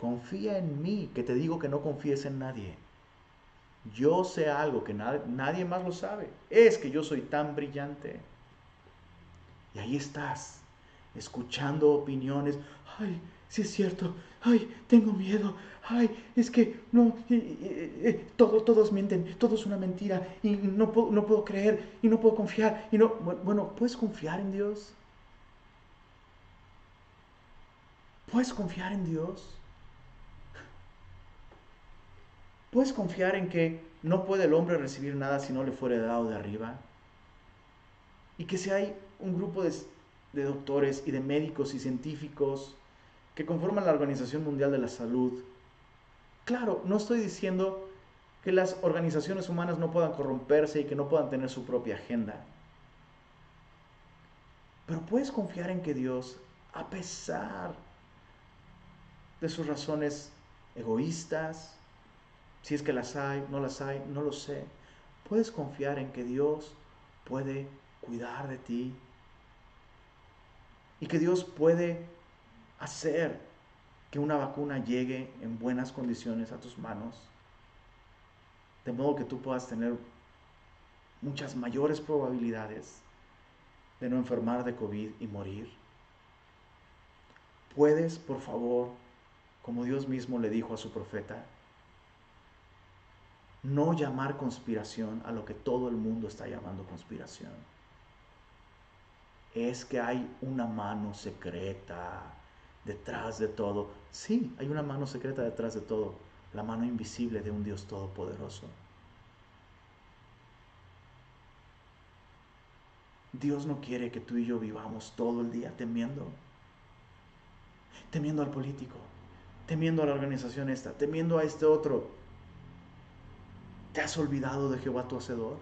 Confía en mí, que te digo que no confíes en nadie. Yo sé algo que nadie más lo sabe. Es que yo soy tan brillante. Y ahí estás, escuchando opiniones. Ay, sí es cierto, ay, tengo miedo, ay, es que no, todos mienten, todo es una mentira y no puedo, no puedo creer y no puedo confiar y no, bueno, ¿puedes confiar en Dios? ¿Puedes confiar en Dios? ¿Puedes confiar en que no puede el hombre recibir nada si no le fuere dado de arriba? Y que si hay un grupo de, de doctores y de médicos y científicos que conforman la Organización Mundial de la Salud, claro, no estoy diciendo que las organizaciones humanas no puedan corromperse y que no puedan tener su propia agenda. Pero puedes confiar en que Dios, a pesar de sus razones egoístas, si es que las hay, no las hay, no lo sé. Puedes confiar en que Dios puede cuidar de ti y que Dios puede hacer que una vacuna llegue en buenas condiciones a tus manos, de modo que tú puedas tener muchas mayores probabilidades de no enfermar de COVID y morir. Puedes, por favor, como Dios mismo le dijo a su profeta, no llamar conspiración a lo que todo el mundo está llamando conspiración. Es que hay una mano secreta detrás de todo. Sí, hay una mano secreta detrás de todo, la mano invisible de un Dios todopoderoso. Dios no quiere que tú y yo vivamos todo el día temiendo, temiendo al político, temiendo a la organización esta, temiendo a este otro. ¿Te has olvidado de Jehová tu Hacedor?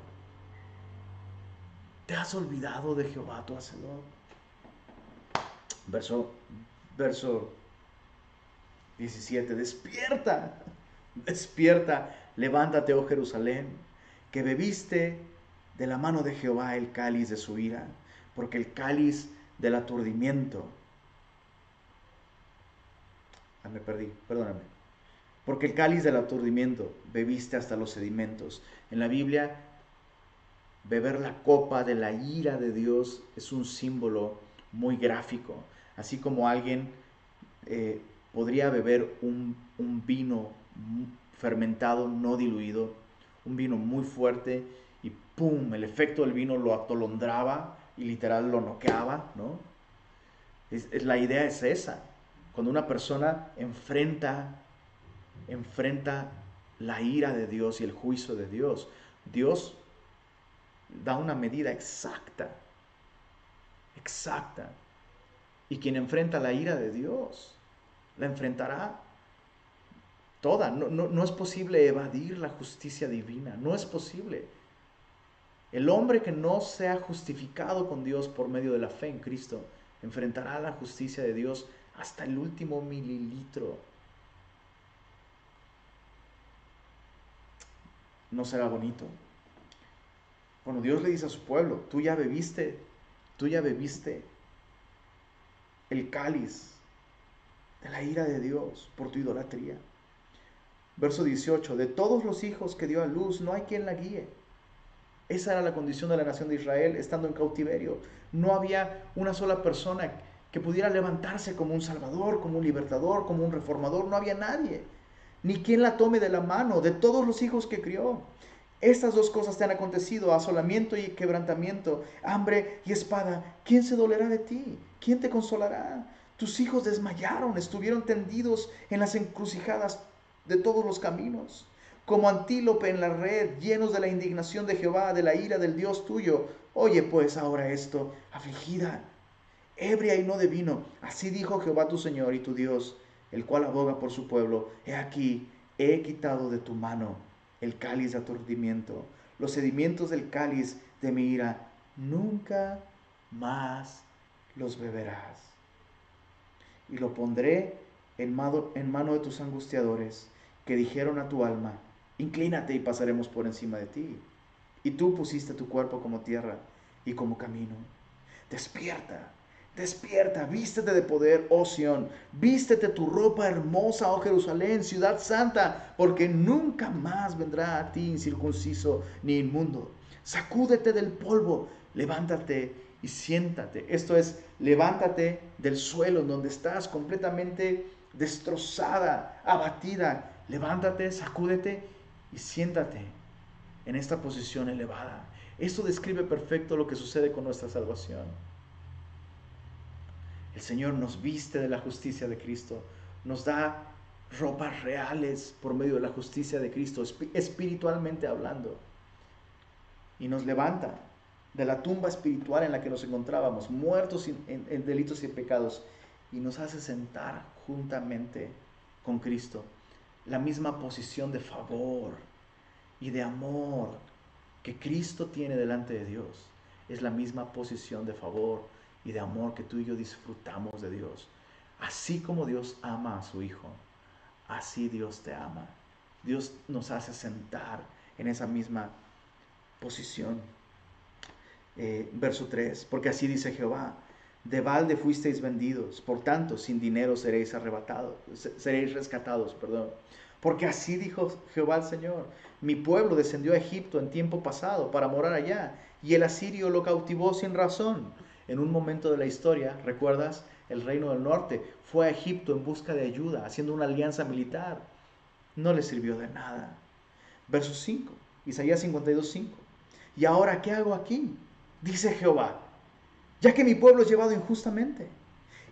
¿Te has olvidado de Jehová tu Hacedor? Verso, verso 17. Despierta, despierta, levántate, oh Jerusalén, que bebiste de la mano de Jehová el cáliz de su ira, porque el cáliz del aturdimiento Ah, me perdí, perdóname. Porque el cáliz del aturdimiento bebiste hasta los sedimentos. En la Biblia, beber la copa de la ira de Dios es un símbolo muy gráfico. Así como alguien eh, podría beber un, un vino fermentado, no diluido, un vino muy fuerte y ¡pum! El efecto del vino lo atolondraba y literal lo noqueaba, ¿no? es, la idea es esa. Cuando una persona enfrenta, enfrenta la ira de Dios y el juicio de Dios, Dios da una medida exacta, exacta. Y quien enfrenta la ira de Dios, la enfrentará toda. No, no, es posible evadir la justicia divina, no es posible. El hombre que no sea justificado con Dios por medio de la fe en Cristo, enfrentará la justicia de Dios hasta el último mililitro. No será bonito. Cuando Dios le dice a su pueblo, tú ya bebiste, tú ya bebiste el cáliz de la ira de Dios por tu idolatría. Verso 18, de todos los hijos que dio a luz, no hay quien la guíe. Esa era la condición de la nación de Israel estando en cautiverio. No había una sola persona que pudiera levantarse como un salvador, como un libertador, como un reformador. No había nadie, ni quien la tome de la mano de todos los hijos que crió. Estas dos cosas te han acontecido, asolamiento y quebrantamiento, hambre y espada. ¿Quién se dolerá de ti? ¿Quién te consolará? Tus hijos desmayaron, estuvieron tendidos en las encrucijadas de todos los caminos, como antílope en la red, llenos de la indignación de Jehová, de la ira del Dios tuyo. Oye pues ahora esto, afligida ebria y no de vino. Así dijo Jehová tu Señor y tu Dios, el cual aboga por su pueblo. He aquí, he quitado de tu mano el cáliz de aturdimiento, los sedimentos del cáliz de mi ira. Nunca más los beberás. Y lo pondré en mano, de tus angustiadores, que dijeron a tu alma, inclínate y pasaremos por encima de ti. Y tú pusiste tu cuerpo como tierra y como camino. Despierta, Despierta, vístete de poder, oh Sión, vístete tu ropa hermosa, oh Jerusalén, ciudad santa, porque nunca más vendrá a ti incircunciso ni inmundo. Sacúdete del polvo, levántate y siéntate. Esto es, levántate del suelo donde estás completamente destrozada, abatida. Levántate, sacúdete y siéntate en esta posición elevada. Esto describe perfecto lo que sucede con nuestra salvación. El Señor nos viste de la justicia de Cristo, nos da ropas reales por medio de la justicia de Cristo, espiritualmente hablando, y nos levanta de la tumba espiritual en la que nos encontrábamos, muertos en, delitos y pecados, y nos hace sentar juntamente con Cristo, la misma posición de favor y de amor que Cristo tiene delante de Dios. Es la misma posición de favor y de amor que tú y yo disfrutamos de Dios. Así como Dios ama a su Hijo, así Dios te ama. Dios nos hace sentar en esa misma posición. Eh, verso 3, porque así dice Jehová, de balde fuisteis vendidos, por tanto, sin dinero seréis arrebatados, seréis rescatados, perdón. Porque así dijo Jehová el Señor, mi pueblo descendió a Egipto en tiempo pasado para morar allá, y el asirio lo cautivó sin razón. En un momento de la historia, ¿recuerdas? El reino del norte fue a Egipto en busca de ayuda, haciendo una alianza militar. No le sirvió de nada. Verso 5, Isaías 52, 5. ¿Y ahora qué hago aquí? dice Jehová, ya que mi pueblo es llevado injustamente.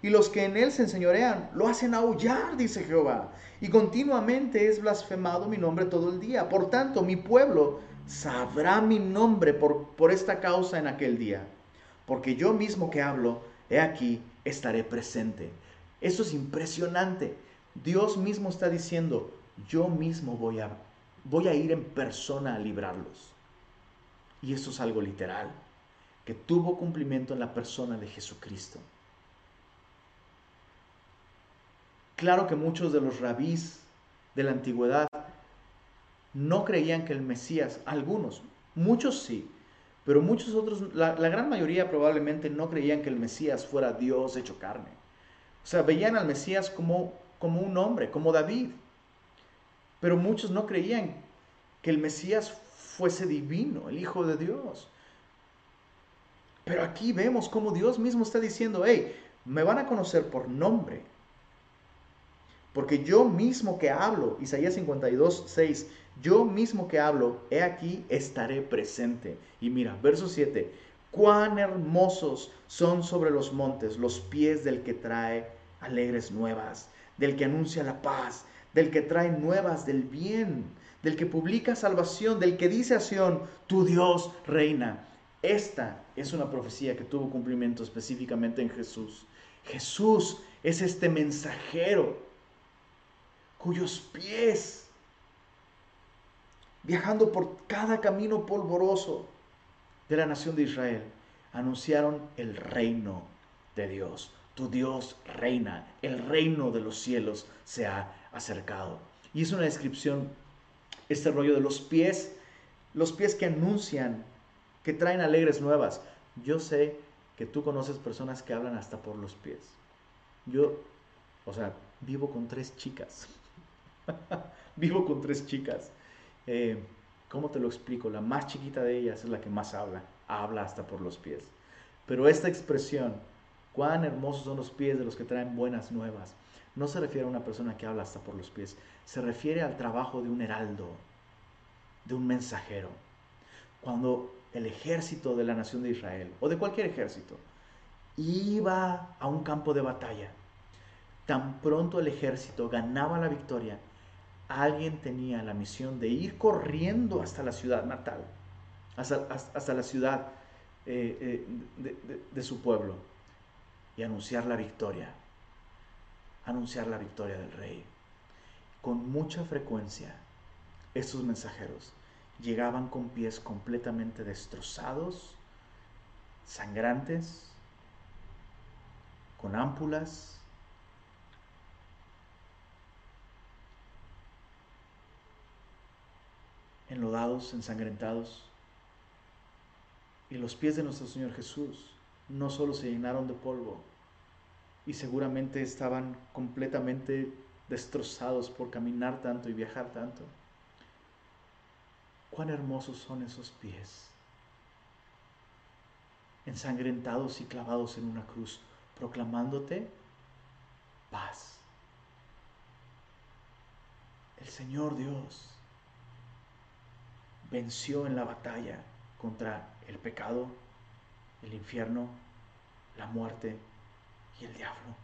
Y los que en él se enseñorean lo hacen aullar, dice Jehová. Y continuamente es blasfemado mi nombre todo el día. Por tanto, mi pueblo sabrá mi nombre por, por esta causa en aquel día. Porque yo mismo que hablo, he aquí, estaré presente. Eso es impresionante. Dios mismo está diciendo, yo mismo voy a, voy a ir en persona a librarlos. Y eso es algo literal que tuvo cumplimiento en la persona de Jesucristo. Claro que muchos de los rabís de la antigüedad no creían que el Mesías, algunos, muchos sí, pero muchos otros, la, gran mayoría probablemente no creían que el Mesías fuera Dios hecho carne. O sea, veían al Mesías como, como un hombre, como David. Pero muchos no creían que el Mesías fuese divino, el Hijo de Dios. Pero aquí vemos cómo Dios mismo está diciendo, hey, me van a conocer por nombre. Porque yo mismo que hablo, Isaías 52, 6, yo mismo que hablo, he aquí, estaré presente. Y mira, verso 7, cuán hermosos son sobre los montes los pies del que trae alegres nuevas, del que anuncia la paz, del que trae nuevas del bien, del que publica salvación, del que dice a Sión, tu Dios reina. Esta es una profecía que tuvo cumplimiento específicamente en Jesús. Jesús es este mensajero cuyos pies, viajando por cada camino polvoroso de la nación de Israel, anunciaron el reino de Dios. Tu Dios reina, el reino de los cielos se ha acercado. Y es una descripción, este rollo de los pies, los pies que anuncian que traen alegres nuevas. Yo sé que tú conoces personas que hablan hasta por los pies. Yo, o sea, vivo con tres chicas. (laughs) vivo con tres chicas. Eh, ¿Cómo te lo explico? La más chiquita de ellas es la que más habla. Habla hasta por los pies. Pero esta expresión, cuán hermosos son los pies de los que traen buenas nuevas, no se refiere a una persona que habla hasta por los pies. Se refiere al trabajo de un heraldo, de un mensajero. Cuando el ejército de la nación de Israel o de cualquier ejército iba a un campo de batalla, tan pronto el ejército ganaba la victoria, alguien tenía la misión de ir corriendo hasta la ciudad natal, hasta, la ciudad eh, eh, de su pueblo y anunciar la victoria, anunciar la victoria del rey. Con mucha frecuencia, estos mensajeros llegaban con pies completamente destrozados, sangrantes, con ámpulas. Enlodados, ensangrentados. Y los pies de nuestro Señor Jesús no solo se llenaron de polvo, y seguramente estaban completamente destrozados por caminar tanto y viajar tanto, cuán hermosos son esos pies. ensangrentados y clavados en una cruz, proclamándote paz. El Señor Dios venció en la batalla contra el pecado, el infierno, la muerte y el diablo.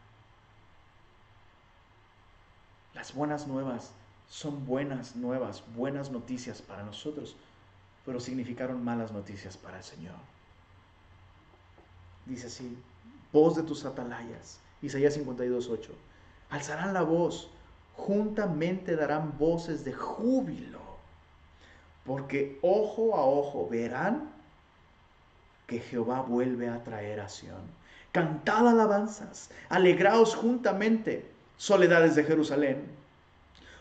Las buenas nuevas son buenas nuevas, buenas noticias para nosotros, pero significaron malas noticias para el Señor. Dice así, voz de tus atalayas, Isaías 52.8, alzarán la voz, juntamente darán voces de júbilo, porque ojo a ojo verán que Jehová vuelve a traer a Sión. Cantad alabanzas, alegraos juntamente, soledades de Jerusalén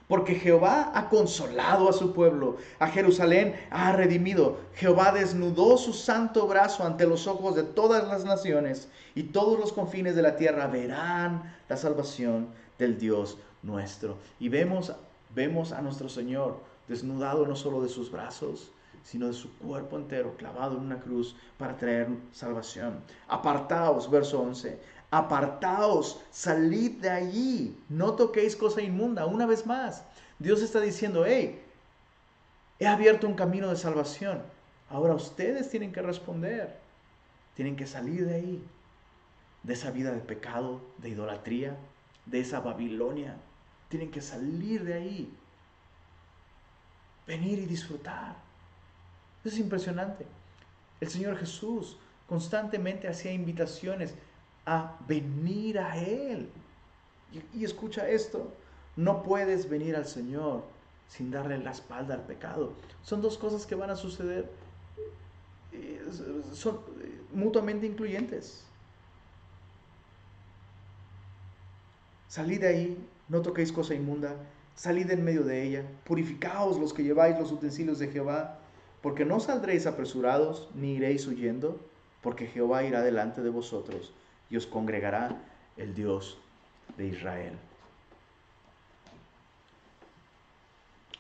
porque Jehová ha consolado a su pueblo, a Jerusalén ha redimido. Jehová desnudó su santo brazo ante los ojos de todas las naciones y todos los confines de la tierra verán la salvación del Dios nuestro. Y vemos, vemos a nuestro Señor desnudado no solo de sus brazos, sino de su cuerpo entero clavado en una cruz para traer salvación. Apartaos, verso 11, apartaos, salid de allí, no toquéis cosa inmunda. Una vez más, Dios está diciendo, hey, he abierto un camino de salvación. Ahora ustedes tienen que responder, tienen que salir de ahí, de esa vida de pecado, de idolatría, de esa Babilonia. Tienen que salir de ahí, venir y disfrutar. Es impresionante. El Señor Jesús constantemente hacía invitaciones a venir a Él. Y, escucha esto, no puedes venir al Señor sin darle la espalda al pecado. Son dos cosas que van a suceder, eh, son eh, mutuamente incluyentes. Salid de ahí, no toquéis cosa inmunda, salid en medio de ella, purificaos los que lleváis los utensilios de Jehová, porque no saldréis apresurados, ni iréis huyendo, porque Jehová irá delante de vosotros y os congregará el Dios de Israel.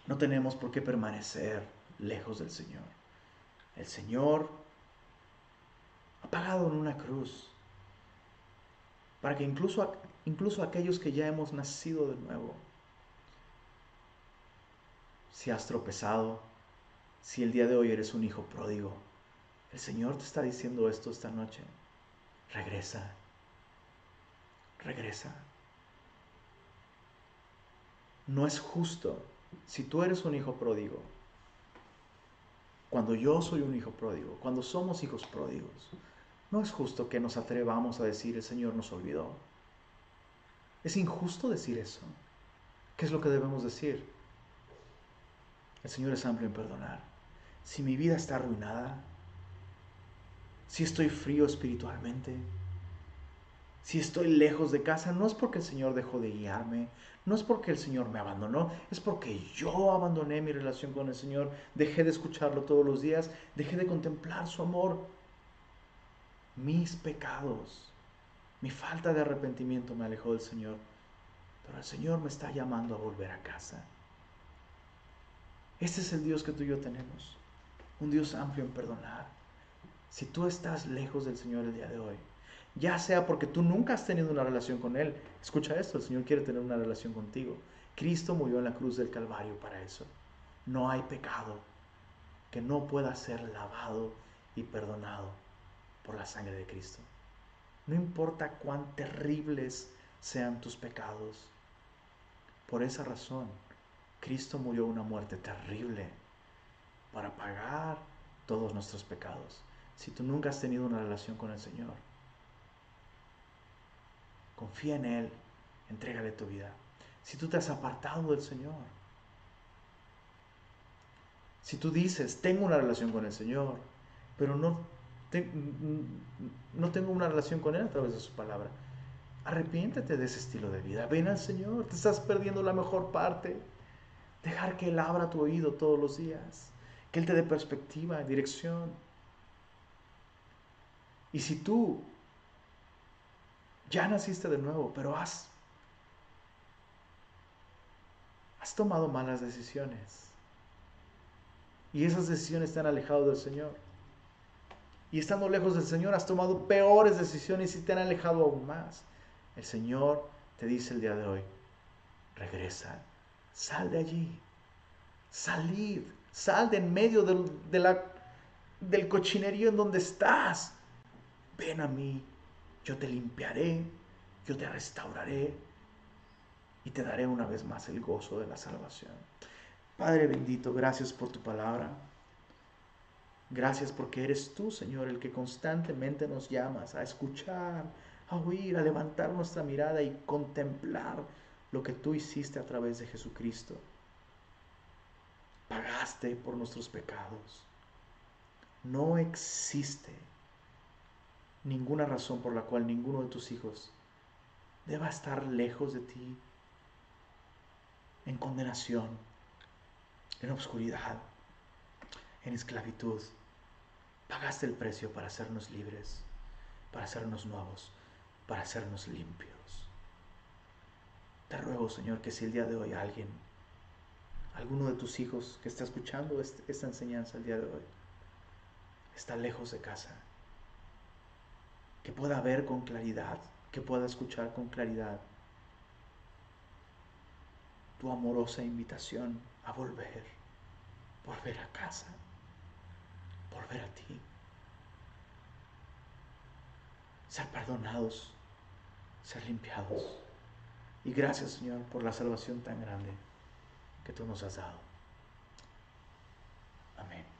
No tenemos por qué permanecer lejos del Señor. El Señor ha pagado en una cruz para que incluso, incluso aquellos que ya hemos nacido de nuevo, si has tropezado, si el día de hoy eres un hijo pródigo, el Señor te está diciendo esto esta noche. Regresa. Regresa. No es justo si tú eres un hijo pródigo. Cuando yo soy un hijo pródigo, cuando somos hijos pródigos, no es justo que nos atrevamos a decir el Señor nos olvidó. Es injusto decir eso. ¿Qué es lo que debemos decir? El Señor es amplio en perdonar. Si mi vida está arruinada, si estoy frío espiritualmente, si estoy lejos de casa, no es porque el Señor dejó de guiarme, no es porque el Señor me abandonó, es porque yo abandoné mi relación con el Señor, dejé de escucharlo todos los días, dejé de contemplar su amor. Mis pecados, mi falta de arrepentimiento me alejó del Señor, pero el Señor me está llamando a volver a casa. Este es el Dios que tú y yo tenemos, un Dios amplio en perdonar, si tú estás lejos del Señor el día de hoy, ya sea porque tú nunca has tenido una relación con Él, escucha esto, el Señor quiere tener una relación contigo. Cristo murió en la cruz del Calvario para eso. No hay pecado que no pueda ser lavado y perdonado por la sangre de Cristo. No importa cuán terribles sean tus pecados. Por esa razón, Cristo murió una muerte terrible para pagar todos nuestros pecados si tú nunca has tenido una relación con el Señor. Confía en Él, entrégale tu vida. Si tú te has apartado del Señor, si tú dices, tengo una relación con el Señor, pero no, no tengo una relación con Él a través de su palabra, arrepiéntete de ese estilo de vida. Ven al Señor, te estás perdiendo la mejor parte. Dejar que Él abra tu oído todos los días, que Él te dé perspectiva, dirección. Y si tú ya naciste de nuevo, pero has, has tomado malas decisiones, y esas decisiones te han alejado del Señor, Y estando lejos del Señor has tomado peores decisiones y te han alejado aún más. El Señor te dice el día de hoy, regresa, sal de allí, salid, sal de en medio del, de la, del cochinerío en donde estás. Ven a mí, yo te limpiaré, yo te restauraré y te daré una vez más el gozo de la salvación. Padre bendito, gracias por tu palabra. Gracias porque eres tú, Señor, el que constantemente nos llamas a escuchar, a oír, a levantar nuestra mirada y contemplar lo que tú hiciste a través de Jesucristo. Pagaste por nuestros pecados. No existe ninguna razón por la cual ninguno de tus hijos deba estar lejos de ti, en condenación, en obscuridad, en esclavitud. Pagaste el precio para hacernos libres, para hacernos nuevos, para hacernos limpios. Te ruego, Señor, que si el día de hoy alguien, alguno de tus hijos que está escuchando esta enseñanza el día de hoy, está lejos de casa, que pueda ver con claridad, que pueda escuchar con claridad tu amorosa invitación a volver, volver a casa, volver a ti, ser perdonados, ser limpiados. Y gracias Señor por la salvación tan grande que tú nos has dado. Amén.